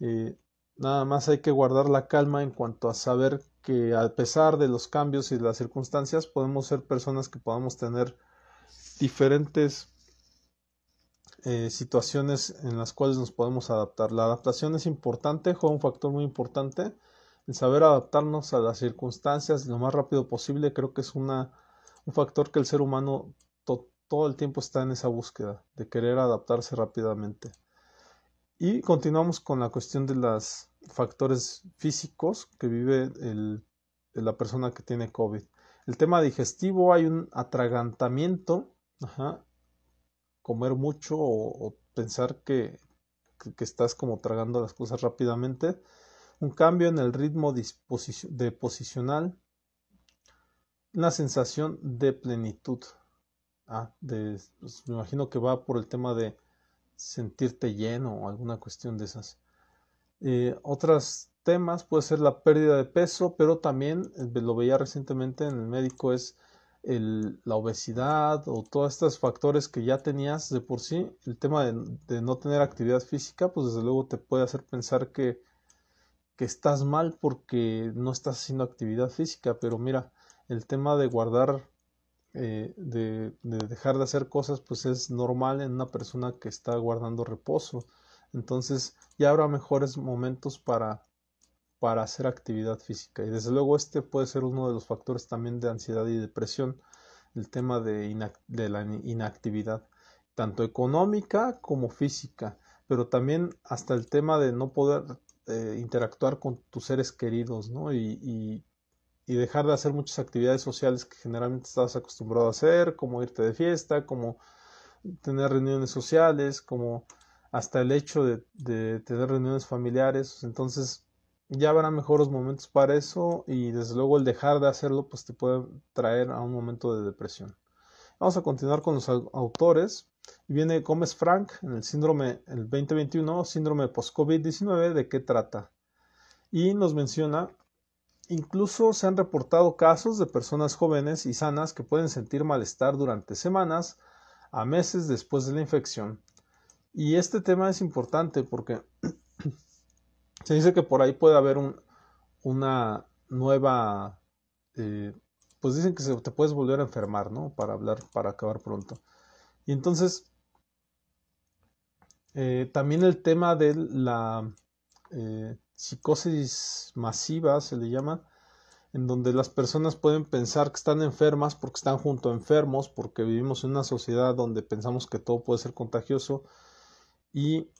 eh, nada más hay que guardar la calma en cuanto a saber que a pesar de los cambios y las circunstancias podemos ser personas que podamos tener diferentes eh, situaciones en las cuales nos podemos adaptar. La adaptación es importante, juega un factor muy importante. El saber adaptarnos a las circunstancias lo más rápido posible creo que es una, un factor que el ser humano todo el tiempo está en esa búsqueda de querer adaptarse rápidamente. Y continuamos con la cuestión de los factores físicos que vive la persona que tiene COVID. El tema digestivo, hay un atragantamiento, comer mucho o, pensar que, que, estás como tragando las cosas rápidamente, un cambio en el ritmo de posicional, una sensación de plenitud. Ah, pues, me imagino que va por el tema de sentirte lleno o alguna cuestión de esas. Eh, otros temas puede ser la pérdida de peso, pero también eh, lo veía recientemente en el médico es el, la obesidad o todos estos factores que ya tenías de por sí. El tema de, no tener actividad física, pues desde luego te puede hacer pensar que, estás mal porque no estás haciendo actividad física, pero mira, el tema de guardar eh, de, dejar de hacer cosas, pues es normal en una persona que está guardando reposo. Entonces ya habrá mejores momentos para, para hacer actividad física. Y desde luego este puede ser uno de los factores también de ansiedad y depresión, el tema de, de la inactividad, tanto económica como física, pero también hasta el tema de no poder eh, interactuar con tus seres queridos, ¿no? y, y dejar de hacer muchas actividades sociales que generalmente estabas acostumbrado a hacer, como irte de fiesta, como tener reuniones sociales, como hasta el hecho de, tener reuniones familiares. Entonces ya habrá mejores momentos para eso y desde luego el dejar de hacerlo pues te puede traer a un momento de depresión. Vamos a continuar con los autores. Viene Gómez Frank en el síndrome, el 2021, síndrome post-COVID-19, ¿de qué trata? Y nos menciona Incluso se han reportado casos de personas jóvenes y sanas que pueden sentir malestar durante semanas a meses después de la infección. Y este tema es importante porque se dice que por ahí puede haber una nueva, eh, pues dicen que se, te puedes volver a enfermar, ¿no? Para hablar, para acabar pronto. Y entonces, eh, también el tema de la, eh, psicosis masiva, se le llama, en donde las personas pueden pensar que están enfermas porque están junto a enfermos, porque vivimos en una sociedad donde pensamos que todo puede ser contagioso y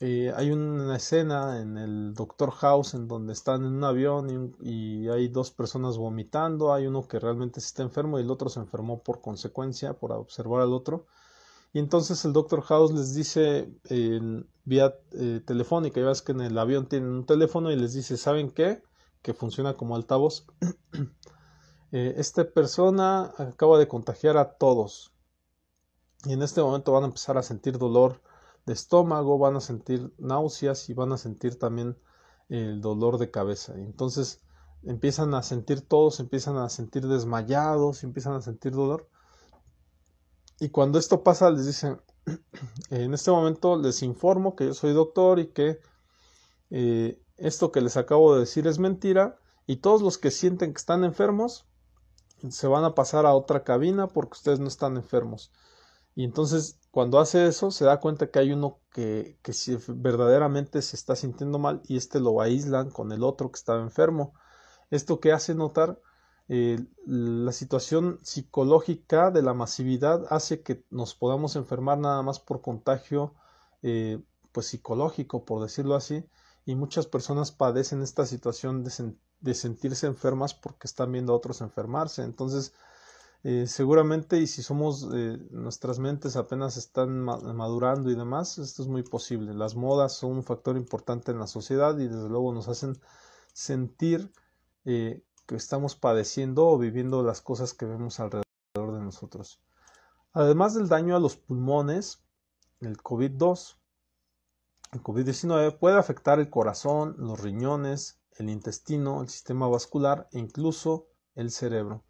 eh, hay una escena en el Doctor House en donde están en un avión y, hay dos personas vomitando, hay uno que realmente está enfermo y el otro se enfermó por consecuencia, por observar al otro. Y entonces el Doctor House les dice vía eh, telefónica, ya ves que en el avión tienen un teléfono y les dice, ¿saben qué? Que funciona como altavoz. eh, esta persona acaba de contagiar a todos. Y en este momento van a empezar a sentir dolor de estómago, van a sentir náuseas y van a sentir también el dolor de cabeza. Entonces empiezan a sentir todos, empiezan a sentir desmayados, empiezan a sentir dolor. Y cuando esto pasa les dicen, en este momento les informo que yo soy doctor y que eh, esto que les acabo de decir es mentira y todos los que sienten que están enfermos se van a pasar a otra cabina porque ustedes no están enfermos. Y entonces cuando hace eso se da cuenta que hay uno que, que si verdaderamente se está sintiendo mal y este lo aíslan con el otro que estaba enfermo. Esto que hace notar eh, la situación psicológica de la masividad hace que nos podamos enfermar nada más por contagio eh, pues psicológico por decirlo así y muchas personas padecen esta situación de, de sentirse enfermas porque están viendo a otros enfermarse entonces eh, seguramente y si somos eh, nuestras mentes apenas están madurando y demás esto es muy posible. Las modas son un factor importante en la sociedad y desde luego nos hacen sentir eh, que estamos padeciendo o viviendo las cosas que vemos alrededor de nosotros. Además del daño a los pulmones el COVID-2 el COVID-19 puede afectar el corazón los riñones el intestino el sistema vascular e incluso el cerebro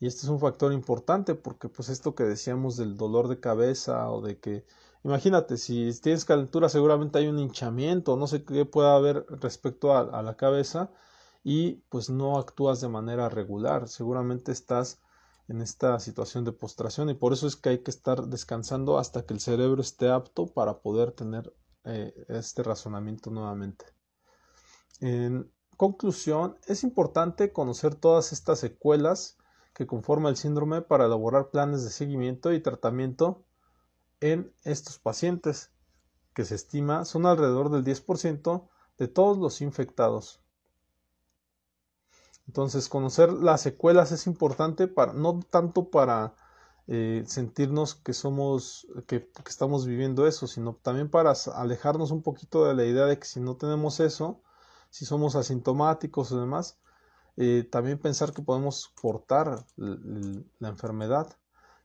y este es un factor importante porque pues esto que decíamos del dolor de cabeza o de que imagínate si tienes calentura seguramente hay un hinchamiento no sé qué pueda haber respecto a, la cabeza y pues no actúas de manera regular seguramente estás en esta situación de postración y por eso es que hay que estar descansando hasta que el cerebro esté apto para poder tener eh, este razonamiento nuevamente. En conclusión, es importante conocer todas estas secuelas que conforma el síndrome para elaborar planes de seguimiento y tratamiento en estos pacientes, que se estima son alrededor del 10% de todos los infectados. Entonces, conocer las secuelas es importante para, no tanto para eh, sentirnos que somos, que, que, estamos viviendo eso, sino también para alejarnos un poquito de la idea de que si no tenemos eso, si somos asintomáticos o demás, eh, también pensar que podemos portar la enfermedad,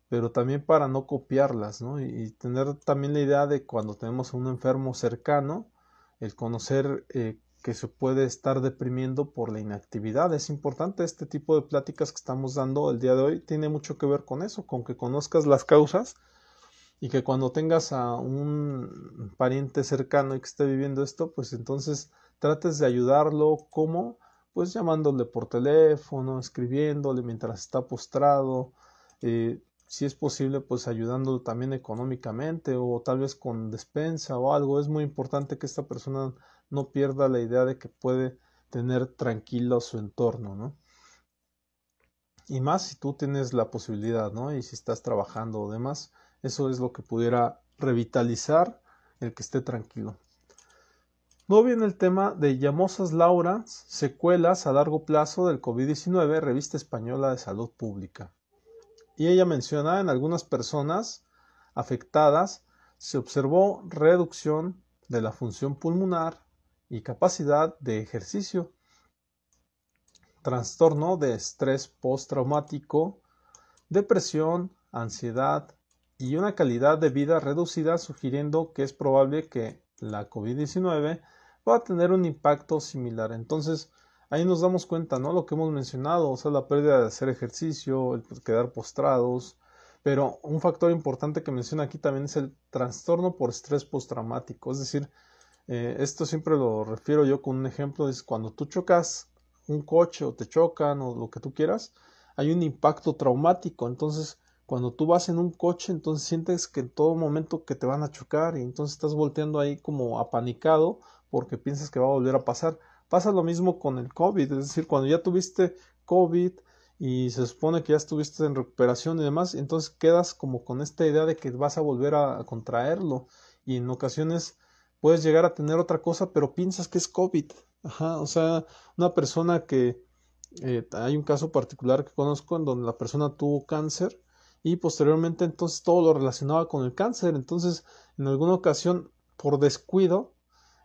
pero también para no copiarlas, ¿no? Y, tener también la idea de cuando tenemos a un enfermo cercano, el conocer eh, que se puede estar deprimiendo por la inactividad. Es importante este tipo de pláticas que estamos dando el día de hoy, tiene mucho que ver con eso, con que conozcas las causas y que cuando tengas a un pariente cercano y que esté viviendo esto, pues entonces trates de ayudarlo como pues llamándole por teléfono, escribiéndole mientras está postrado, eh, si es posible, pues ayudándolo también económicamente o tal vez con despensa o algo. Es muy importante que esta persona no pierda la idea de que puede tener tranquilo su entorno, ¿no? Y más si tú tienes la posibilidad, ¿no? Y si estás trabajando o demás, eso es lo que pudiera revitalizar el que esté tranquilo. No viene el tema de llamosas Laura, secuelas a largo plazo del COVID-19, revista española de salud pública. Y ella menciona en algunas personas afectadas se observó reducción de la función pulmonar y capacidad de ejercicio, trastorno de estrés postraumático, depresión, ansiedad y una calidad de vida reducida, sugiriendo que es probable que la COVID-19 va a tener un impacto similar. Entonces, ahí nos damos cuenta, ¿no? Lo que hemos mencionado, o sea, la pérdida de hacer ejercicio, el quedar postrados, pero un factor importante que menciona aquí también es el trastorno por estrés postraumático, es decir, eh, esto siempre lo refiero yo con un ejemplo, es cuando tú chocas un coche o te chocan o lo que tú quieras, hay un impacto traumático, entonces cuando tú vas en un coche, entonces sientes que en todo momento que te van a chocar y entonces estás volteando ahí como apanicado porque piensas que va a volver a pasar. Pasa lo mismo con el COVID, es decir, cuando ya tuviste COVID y se supone que ya estuviste en recuperación y demás, entonces quedas como con esta idea de que vas a volver a contraerlo y en ocasiones puedes llegar a tener otra cosa, pero piensas que es COVID. Ajá, o sea, una persona que eh, hay un caso particular que conozco en donde la persona tuvo cáncer y posteriormente entonces todo lo relacionaba con el cáncer. Entonces, en alguna ocasión, por descuido,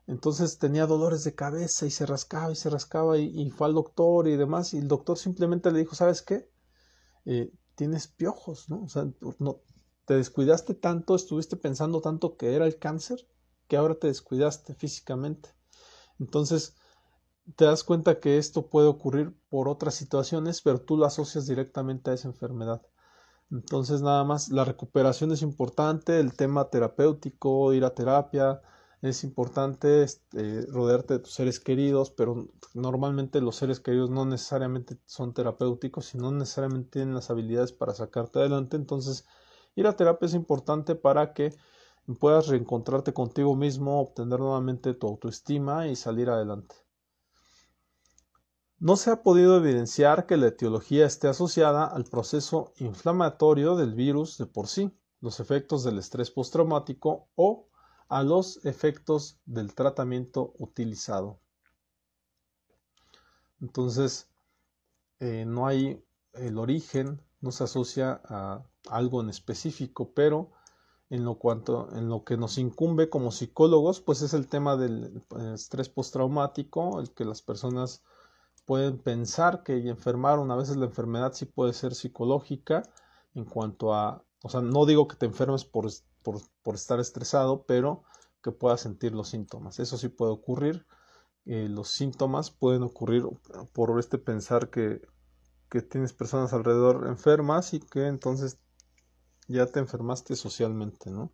entonces tenía dolores de cabeza y se rascaba y se rascaba y, fue al doctor y demás y el doctor simplemente le dijo, ¿sabes qué? Eh, tienes piojos, ¿no? O sea, no, te descuidaste tanto, estuviste pensando tanto que era el cáncer, que ahora te descuidaste físicamente. Entonces, te das cuenta que esto puede ocurrir por otras situaciones, pero tú lo asocias directamente a esa enfermedad. Entonces, nada más, la recuperación es importante, el tema terapéutico, ir a terapia, es importante este, rodearte de tus seres queridos, pero normalmente los seres queridos no necesariamente son terapéuticos y no necesariamente tienen las habilidades para sacarte adelante. Entonces, ir a terapia es importante para que puedas reencontrarte contigo mismo, obtener nuevamente tu autoestima y salir adelante. No se ha podido evidenciar que la etiología esté asociada al proceso inflamatorio del virus de por sí, los efectos del estrés postraumático o a los efectos del tratamiento utilizado. Entonces, eh, no hay el origen, no se asocia a algo en específico, pero en lo, cuanto, en lo que nos incumbe como psicólogos, pues es el tema del estrés postraumático, el que las personas pueden pensar que enfermaron, a veces la enfermedad sí puede ser psicológica en cuanto a, o sea, no digo que te enfermes por, por, estar estresado, pero que puedas sentir los síntomas. Eso sí puede ocurrir. Eh, los síntomas pueden ocurrir por este pensar que, que tienes personas alrededor enfermas y que entonces ya te enfermaste socialmente, ¿no?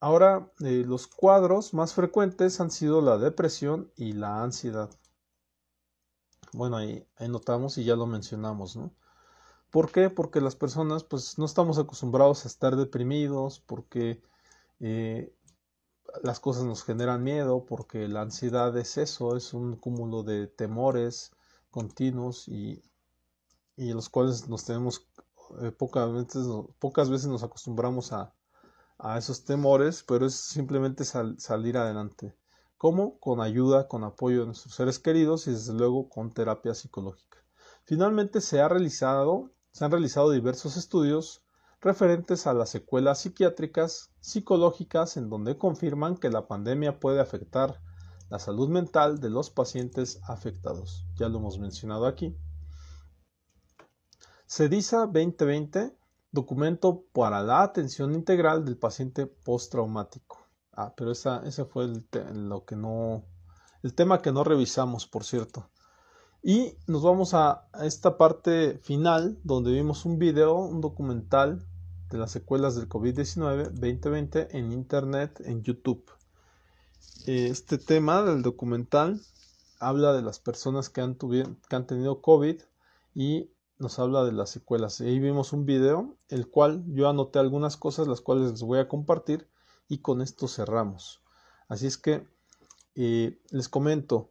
Ahora, eh, los cuadros más frecuentes han sido la depresión y la ansiedad. Bueno, ahí, notamos y ya lo mencionamos, ¿no? ¿Por qué? Porque las personas pues no estamos acostumbrados a estar deprimidos, porque eh, las cosas nos generan miedo, porque la ansiedad es eso, es un cúmulo de temores continuos y, y los cuales nos tenemos eh, pocas, veces, pocas veces nos acostumbramos a, a esos temores, pero es simplemente salir adelante. ¿Cómo? Con ayuda, con apoyo de nuestros seres queridos y desde luego con terapia psicológica. Finalmente se, ha realizado, se han realizado diversos estudios referentes a las secuelas psiquiátricas, psicológicas, en donde confirman que la pandemia puede afectar la salud mental de los pacientes afectados. Ya lo hemos mencionado aquí. CEDISA 2020, documento para la atención integral del paciente postraumático. Ah, pero esa, ese fue lo que no, el tema que no revisamos, por cierto. Y nos vamos a, esta parte final donde vimos un video, un documental de las secuelas del COVID-19 2020 en Internet, en YouTube. Este tema del documental habla de las personas que han, que han tenido COVID y nos habla de las secuelas. Ahí vimos un video, el cual yo anoté algunas cosas, las cuales les voy a compartir y con esto cerramos. Así es que eh, les comento,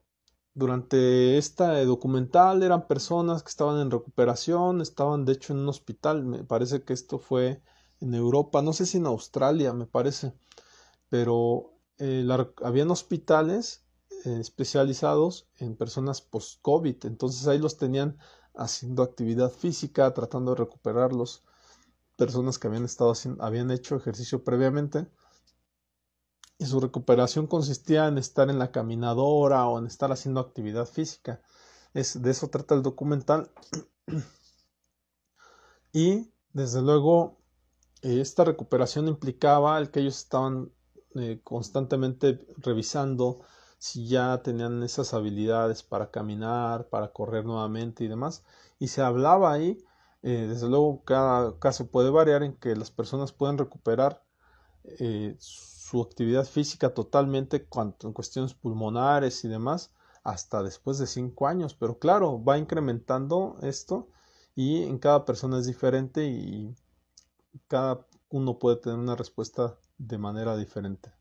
durante esta documental eran personas que estaban en recuperación, estaban de hecho en un hospital, me parece que esto fue en Europa, no sé si en Australia, me parece, pero eh, habían hospitales eh, especializados en personas post-COVID, entonces ahí los tenían haciendo actividad física, tratando de recuperarlos, personas que habían estado haciendo, habían hecho ejercicio previamente y su recuperación consistía en estar en la caminadora o en estar haciendo actividad física. Es, de eso trata el documental. y desde luego esta recuperación implicaba el que ellos estaban eh, constantemente revisando si ya tenían esas habilidades para caminar, para correr nuevamente y demás. Y se hablaba ahí, eh, desde luego cada caso puede variar en que las personas pueden recuperar eh, su actividad física totalmente en cuestiones pulmonares y demás hasta después de cinco años. Pero claro, va incrementando esto y en cada persona es diferente y cada uno puede tener una respuesta de manera diferente.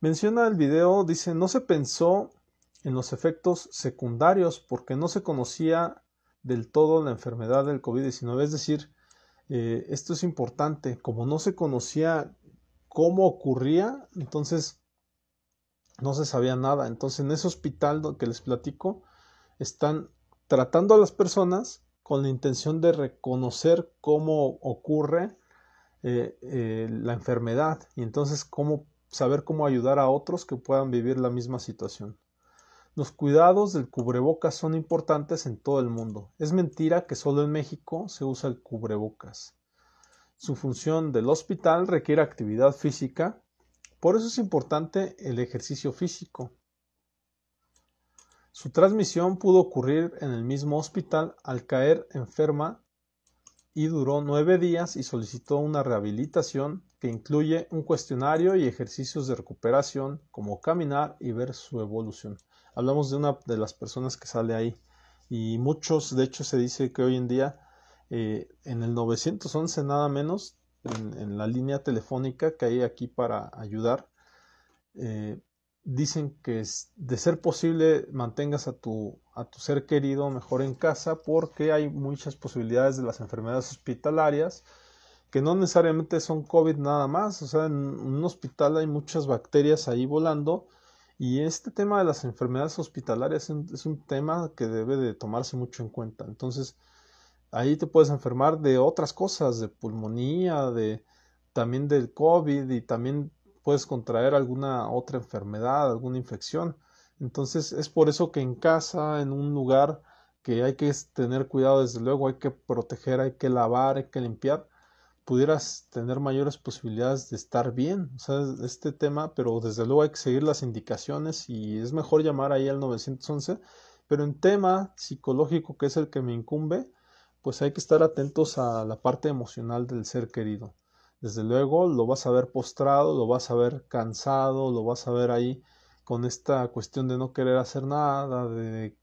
Menciona el video, dice, no se pensó en los efectos secundarios porque no se conocía del todo la enfermedad del COVID-19. Es decir, eh, esto es importante, como no se conocía cómo ocurría, entonces no se sabía nada. Entonces en ese hospital que les platico, están tratando a las personas con la intención de reconocer cómo ocurre eh, eh, la enfermedad y entonces cómo saber cómo ayudar a otros que puedan vivir la misma situación. Los cuidados del cubrebocas son importantes en todo el mundo. Es mentira que solo en México se usa el cubrebocas. Su función del hospital requiere actividad física, por eso es importante el ejercicio físico. Su transmisión pudo ocurrir en el mismo hospital al caer enferma y duró nueve días y solicitó una rehabilitación que incluye un cuestionario y ejercicios de recuperación como caminar y ver su evolución. Hablamos de una de las personas que sale ahí y muchos, de hecho se dice que hoy en día eh, en el 911 nada menos, en, la línea telefónica que hay aquí para ayudar, eh, dicen que es, de ser posible mantengas a tu, a tu ser querido mejor en casa porque hay muchas posibilidades de las enfermedades hospitalarias que no necesariamente son COVID nada más, o sea, en un hospital hay muchas bacterias ahí volando y este tema de las enfermedades hospitalarias es un, tema que debe de tomarse mucho en cuenta. Entonces, ahí te puedes enfermar de otras cosas, de pulmonía, de también del COVID y también puedes contraer alguna otra enfermedad, alguna infección. Entonces es por eso que en casa, en un lugar que hay que tener cuidado, desde luego hay que proteger, hay que lavar, hay que limpiar, pudieras tener mayores posibilidades de estar bien. O sea, este tema, pero desde luego hay que seguir las indicaciones y es mejor llamar ahí al 911. Pero en tema psicológico, que es el que me incumbe, pues hay que estar atentos a la parte emocional del ser querido. Desde luego lo vas a ver postrado, lo vas a ver cansado, lo vas a ver ahí con esta cuestión de no querer hacer nada, de,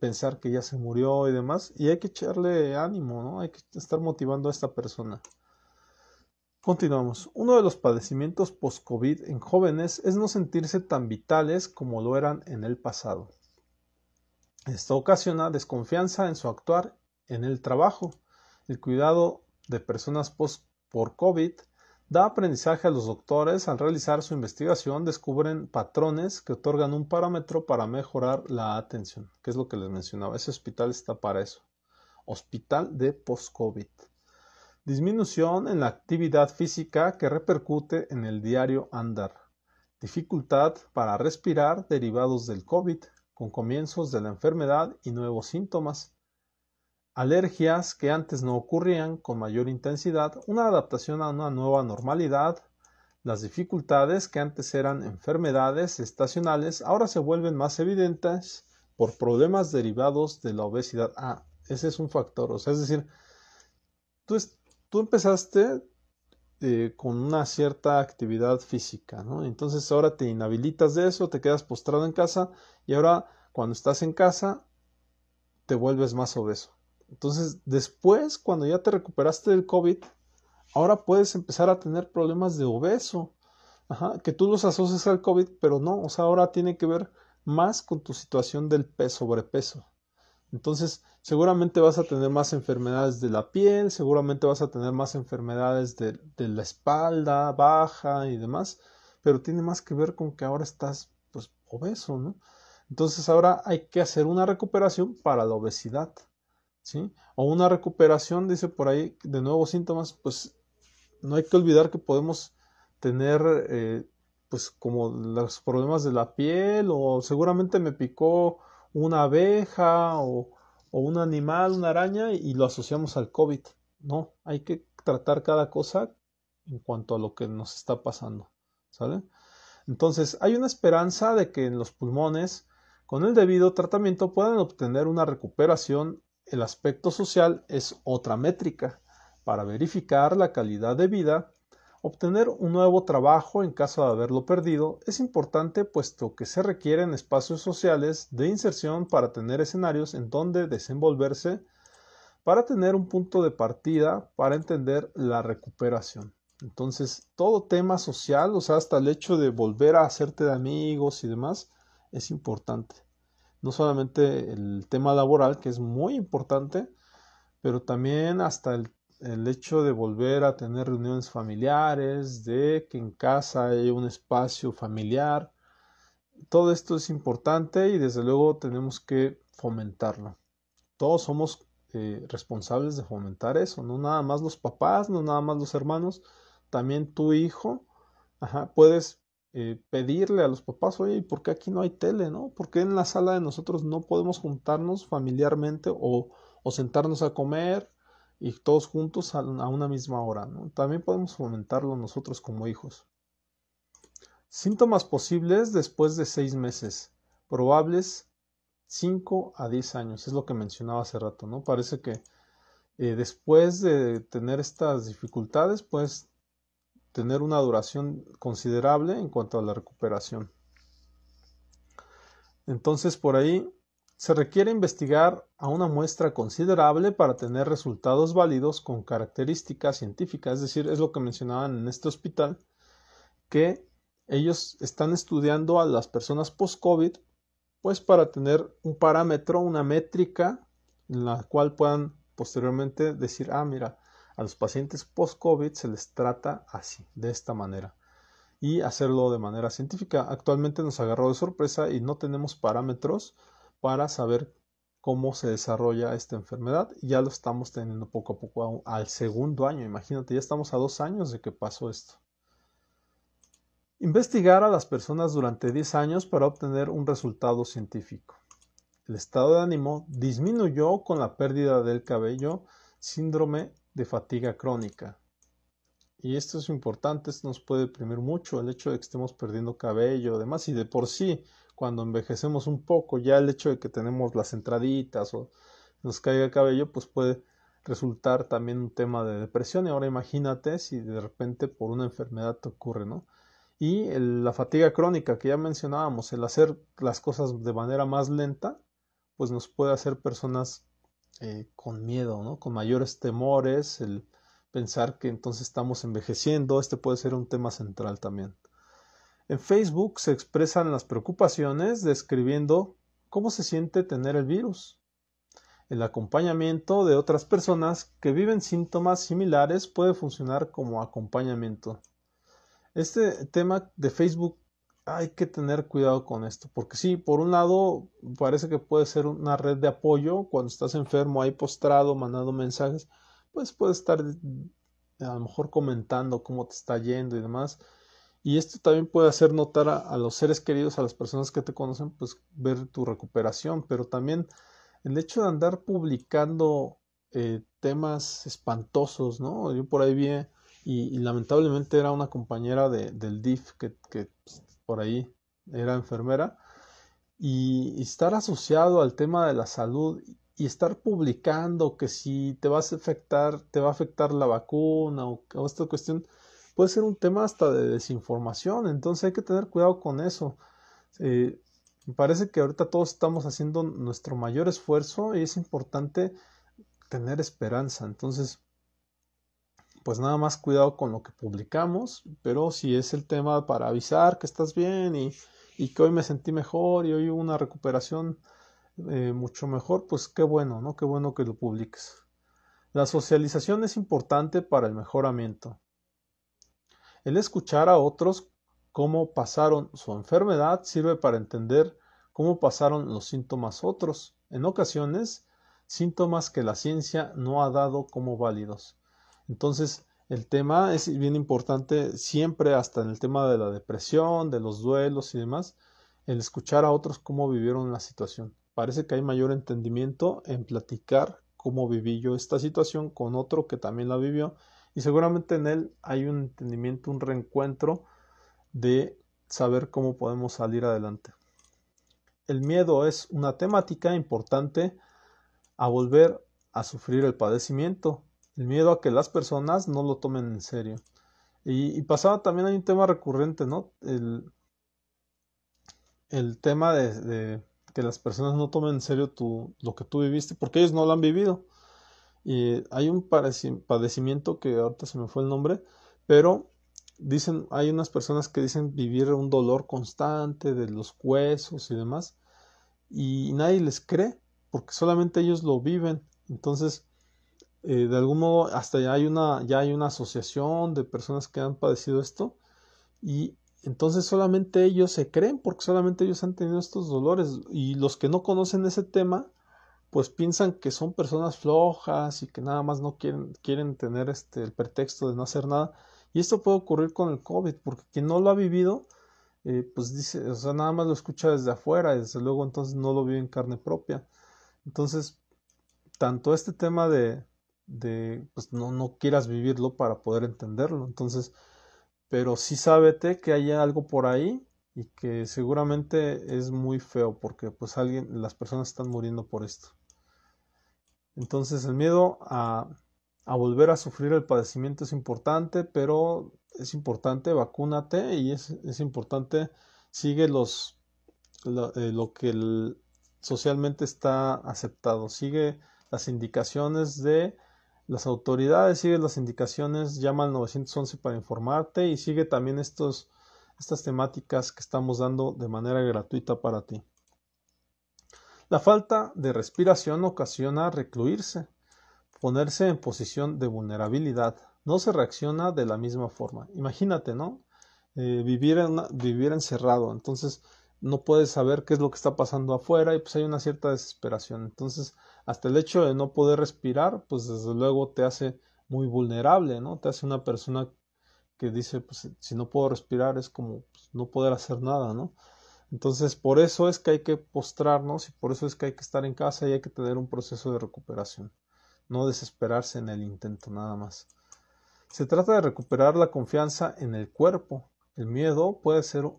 pensar que ya se murió y demás. Y hay que echarle ánimo, ¿no? Hay que estar motivando a esta persona. Continuamos. Uno de los padecimientos post-COVID en jóvenes es no sentirse tan vitales como lo eran en el pasado. Esto ocasiona desconfianza en su actuar en el trabajo. El cuidado de personas post por COVID da aprendizaje a los doctores al realizar su investigación descubren patrones que otorgan un parámetro para mejorar la atención, que es lo que les mencionaba. Ese hospital está para eso. Hospital de post-COVID. Disminución en la actividad física que repercute en el diario andar. Dificultad para respirar derivados del COVID, con comienzos de la enfermedad y nuevos síntomas alergias que antes no ocurrían con mayor intensidad, una adaptación a una nueva normalidad, las dificultades que antes eran enfermedades estacionales ahora se vuelven más evidentes por problemas derivados de la obesidad. Ah, ese es un factor, o sea, es decir, tú, tú empezaste eh, con una cierta actividad física, ¿no? Entonces ahora te inhabilitas de eso, te quedas postrado en casa y ahora cuando estás en casa te vuelves más obeso. Entonces, después, cuando ya te recuperaste del COVID, ahora puedes empezar a tener problemas de obeso. Ajá, que tú los asocias al COVID, pero no, o sea, ahora tiene que ver más con tu situación del peso, sobrepeso. Entonces, seguramente vas a tener más enfermedades de la piel, seguramente vas a tener más enfermedades de, de la espalda baja y demás, pero tiene más que ver con que ahora estás, pues, obeso, ¿no? Entonces, ahora hay que hacer una recuperación para la obesidad. O una recuperación, dice por ahí, de nuevos síntomas, pues no hay que olvidar que podemos tener, eh, pues como los problemas de la piel, o seguramente me picó una abeja o, o un animal, una araña, y lo asociamos al COVID. No, hay que tratar cada cosa en cuanto a lo que nos está pasando, ¿sale? Entonces, hay una esperanza de que en los pulmones, con el debido tratamiento, puedan obtener una recuperación el aspecto social es otra métrica para verificar la calidad de vida. Obtener un nuevo trabajo en caso de haberlo perdido es importante puesto que se requieren espacios sociales de inserción para tener escenarios en donde desenvolverse, para tener un punto de partida para entender la recuperación. Entonces, todo tema social, o sea, hasta el hecho de volver a hacerte de amigos y demás, es importante. No solamente el tema laboral, que es muy importante, pero también hasta el, el hecho de volver a tener reuniones familiares, de que en casa haya un espacio familiar. Todo esto es importante y desde luego tenemos que fomentarlo. Todos somos eh, responsables de fomentar eso, no nada más los papás, no nada más los hermanos, también tu hijo, ajá, puedes eh, pedirle a los papás, oye, ¿por qué aquí no hay tele, no? ¿Por qué en la sala de nosotros no podemos juntarnos familiarmente o, o sentarnos a comer y todos juntos a, una misma hora, ¿no? También podemos fomentarlo nosotros como hijos. Síntomas posibles después de seis meses. Probables 5 a 10 años, es lo que mencionaba hace rato, ¿no? Parece que eh, después de tener estas dificultades, puedes tener una duración considerable en cuanto a la recuperación. Entonces, por ahí se requiere investigar a una muestra considerable para tener resultados válidos con características científicas, es decir, es lo que mencionaban en este hospital, que ellos están estudiando a las personas post-COVID pues para tener un parámetro, una métrica en la cual puedan posteriormente decir, ah, mira, a los pacientes post-COVID se les trata así, de esta manera, y hacerlo de manera científica. Actualmente nos agarró de sorpresa y no tenemos parámetros para saber cómo se desarrolla esta enfermedad ya lo estamos teniendo poco a poco al segundo año. Imagínate, ya estamos a dos años de que pasó esto. Investigar a las personas durante 10 años para obtener un resultado científico. El estado de ánimo disminuyó con la pérdida del cabello, síndrome de fatiga crónica. Y esto es importante, esto nos puede deprimir mucho, el hecho de que estemos perdiendo cabello, además, y de por sí, cuando envejecemos un poco, ya el hecho de que tenemos las entraditas o nos caiga el cabello, pues puede resultar también un tema de depresión. Y ahora imagínate si de repente por una enfermedad te ocurre, ¿no? y la fatiga crónica que ya mencionábamos, el hacer las cosas de manera más lenta, pues nos puede hacer personas eh, con miedo, ¿no? con mayores temores, el pensar que entonces estamos envejeciendo, este puede ser un tema central también. En Facebook se expresan las preocupaciones describiendo cómo se siente tener el virus. El acompañamiento de otras personas que viven síntomas similares puede funcionar como acompañamiento. Este tema de Facebook hay que tener cuidado con esto, porque sí, por un lado parece que puede ser una red de apoyo cuando estás enfermo ahí postrado, mandando mensajes, pues puedes estar a lo mejor comentando cómo te está yendo y demás. Y esto también puede hacer notar a, los seres queridos, a las personas que te conocen, pues ver tu recuperación, pero también el hecho de andar publicando eh, temas espantosos, ¿no? Yo por ahí vi y, lamentablemente era una compañera de, del DIF que, pues, por ahí era enfermera y, estar asociado al tema de la salud y estar publicando que si te vas a afectar, te va a afectar la vacuna o, esta cuestión puede ser un tema hasta de desinformación, entonces hay que tener cuidado con eso. Eh, me parece que ahorita todos estamos haciendo nuestro mayor esfuerzo y es importante tener esperanza. Entonces, pues nada más cuidado con lo que publicamos, pero si es el tema para avisar que estás bien y, que hoy me sentí mejor y hoy hubo una recuperación eh, mucho mejor, pues qué bueno, ¿no? Qué bueno que lo publiques. La socialización es importante para el mejoramiento. El escuchar a otros cómo pasaron su enfermedad sirve para entender cómo pasaron los síntomas otros, en ocasiones síntomas que la ciencia no ha dado como válidos. Entonces, el tema es bien importante siempre, hasta en el tema de la depresión, de los duelos y demás, el escuchar a otros cómo vivieron la situación. Parece que hay mayor entendimiento en platicar cómo viví yo esta situación con otro que también la vivió y seguramente en él hay un entendimiento, un reencuentro de saber cómo podemos salir adelante. El miedo es una temática importante a volver a sufrir el padecimiento el miedo a que las personas no lo tomen en serio. Y, pasaba también hay un tema recurrente, ¿no? El, el tema de, que las personas no tomen en serio lo que tú viviste, porque ellos no lo han vivido. Y hay un padecimiento que ahorita se me fue el nombre, Pero dicen, hay unas personas que dicen vivir un dolor constante de los huesos y demás, y nadie les cree, porque solamente ellos lo viven. Entonces, eh, de algún modo, hasta ya hay una, ya hay una asociación de personas que han padecido esto, y entonces solamente ellos se creen, porque solamente ellos han tenido estos dolores, y los que no conocen ese tema, pues piensan que son personas flojas y que nada más no quieren, quieren tener este, el pretexto de no hacer nada. Y esto puede ocurrir con el COVID, porque quien no lo ha vivido, eh, pues dice, o sea, nada más lo escucha desde afuera, y desde luego entonces no lo vive en carne propia. Entonces, tanto este tema de, de pues no, no quieras vivirlo para poder entenderlo. Entonces, pero sí sábete que hay algo por ahí y que seguramente es muy feo porque pues alguien, las personas están muriendo por esto. Entonces el miedo a, a volver a sufrir el padecimiento es importante, pero es importante, vacúnate y es, es importante, sigue los, lo, eh, lo que socialmente está aceptado, sigue las indicaciones de las autoridades, sigue las indicaciones, llama al 911 para informarte y sigue también estos estas temáticas que estamos dando de manera gratuita para ti. La falta de respiración ocasiona recluirse, ponerse en posición de vulnerabilidad. No se reacciona de la misma forma. Imagínate, ¿no? Eh, vivir encerrado. Entonces no puedes saber qué es lo que está pasando afuera y pues hay una cierta desesperación. Entonces hasta el hecho de no poder respirar, pues desde luego te hace muy vulnerable, ¿no? Te hace una persona que dice, pues si no puedo respirar es como pues, no poder hacer nada, ¿no? Entonces, por eso es que hay que postrarnos y por eso es que hay que estar en casa y hay que tener un proceso de recuperación, no desesperarse en el intento nada más. Se trata de recuperar la confianza en el cuerpo. El miedo puede ser,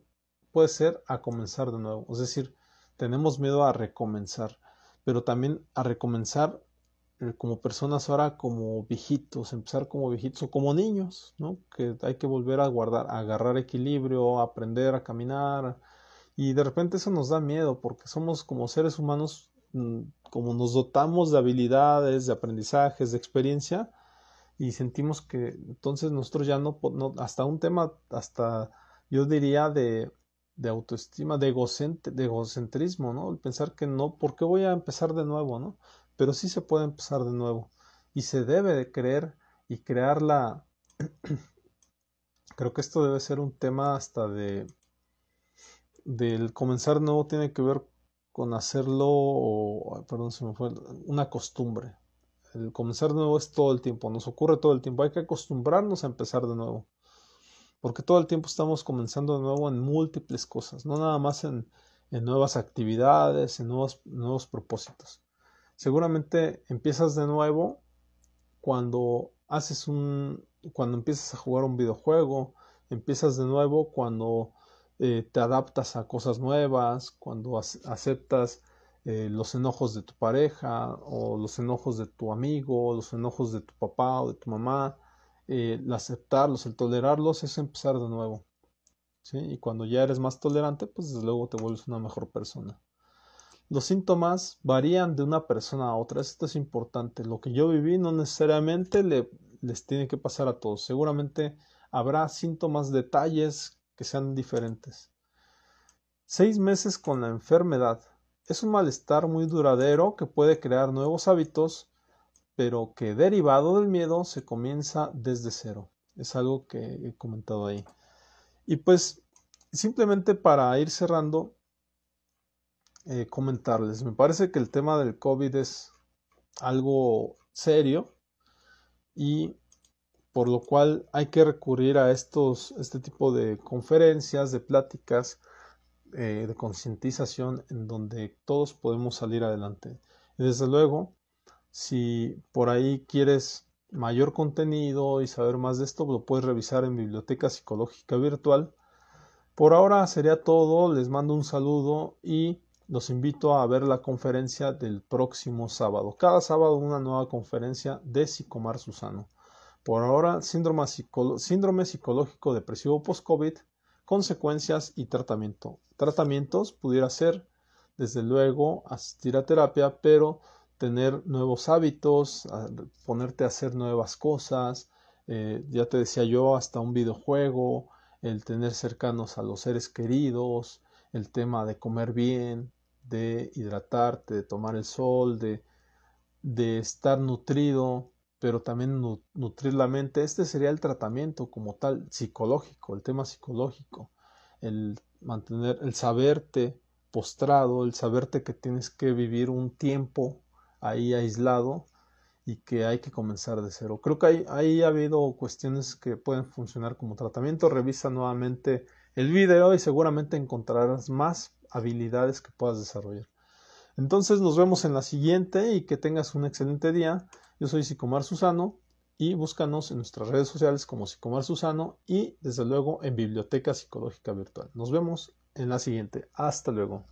puede ser a comenzar de nuevo, es decir, tenemos miedo a recomenzar, pero también a recomenzar eh, como personas ahora como viejitos, empezar como viejitos o como niños, ¿no? Que hay que volver a guardar, a agarrar equilibrio, aprender a caminar. Y de repente eso nos da miedo porque somos como seres humanos, mm, como nos dotamos de habilidades, de aprendizajes, de experiencia y sentimos que entonces nosotros ya no, no hasta un tema, hasta yo diría de, de autoestima, de, de egocentrismo, ¿no? El pensar que no, ¿por qué voy a empezar de nuevo, ¿no? pero sí se puede empezar de nuevo y se debe de creer y crear la creo que esto debe ser un tema hasta de del comenzar nuevo tiene que ver con hacerlo perdón se me fue una costumbre el comenzar de nuevo es todo el tiempo nos ocurre todo el tiempo hay que acostumbrarnos a empezar de nuevo porque todo el tiempo estamos comenzando de nuevo en múltiples cosas no nada más en, en nuevas actividades en nuevos, nuevos propósitos. Seguramente empiezas de nuevo cuando haces un cuando empiezas a jugar un videojuego, empiezas de nuevo cuando eh, te adaptas a cosas nuevas, cuando aceptas eh, los enojos de tu pareja o los enojos de tu amigo, los enojos de tu papá o de tu mamá, eh, el aceptarlos, el tolerarlos es empezar de nuevo. ¿sí? Y cuando ya eres más tolerante, pues desde luego te vuelves una mejor persona. Los síntomas varían de una persona a otra. Esto es importante. Lo que yo viví no necesariamente le, les tiene que pasar a todos. Seguramente habrá síntomas, detalles que sean diferentes. Seis meses con la enfermedad. Es un malestar muy duradero que puede crear nuevos hábitos, pero que derivado del miedo se comienza desde cero. Es algo que he comentado ahí. Y pues simplemente para ir cerrando, eh, comentarles. Me parece que el tema del COVID es algo serio y por lo cual hay que recurrir a estos, este tipo de conferencias, de pláticas, eh, de concientización en donde todos podemos salir adelante. Y desde luego, si por ahí quieres mayor contenido y saber más de esto, lo puedes revisar en Biblioteca Psicológica Virtual. Por ahora sería todo, les mando un saludo y los invito a ver la conferencia del próximo sábado. Cada sábado una nueva conferencia de Psicomar Susano. Por ahora, síndrome, síndrome psicológico depresivo post-COVID, consecuencias y tratamiento. Tratamientos pudiera ser, desde luego, asistir a terapia, pero tener nuevos hábitos, ponerte a hacer nuevas cosas, eh, ya te decía yo, hasta un videojuego, el tener cercanos a los seres queridos, el tema de comer bien, de hidratarte, de tomar el sol, de, de estar nutrido, pero también nutrir la mente. Este sería el tratamiento como tal psicológico, el tema psicológico, el mantener, el saberte postrado, el saberte que tienes que vivir un tiempo ahí aislado y que hay que comenzar de cero. Creo que ahí, ha habido cuestiones que pueden funcionar como tratamiento. Revisa nuevamente el video y seguramente encontrarás más habilidades que puedas desarrollar. Entonces nos vemos en la siguiente y que tengas un excelente día. Yo soy Psicomar Susano y búscanos en nuestras redes sociales como Psicomar Susano y desde luego en Biblioteca Psicológica Virtual. Nos vemos en la siguiente. Hasta luego.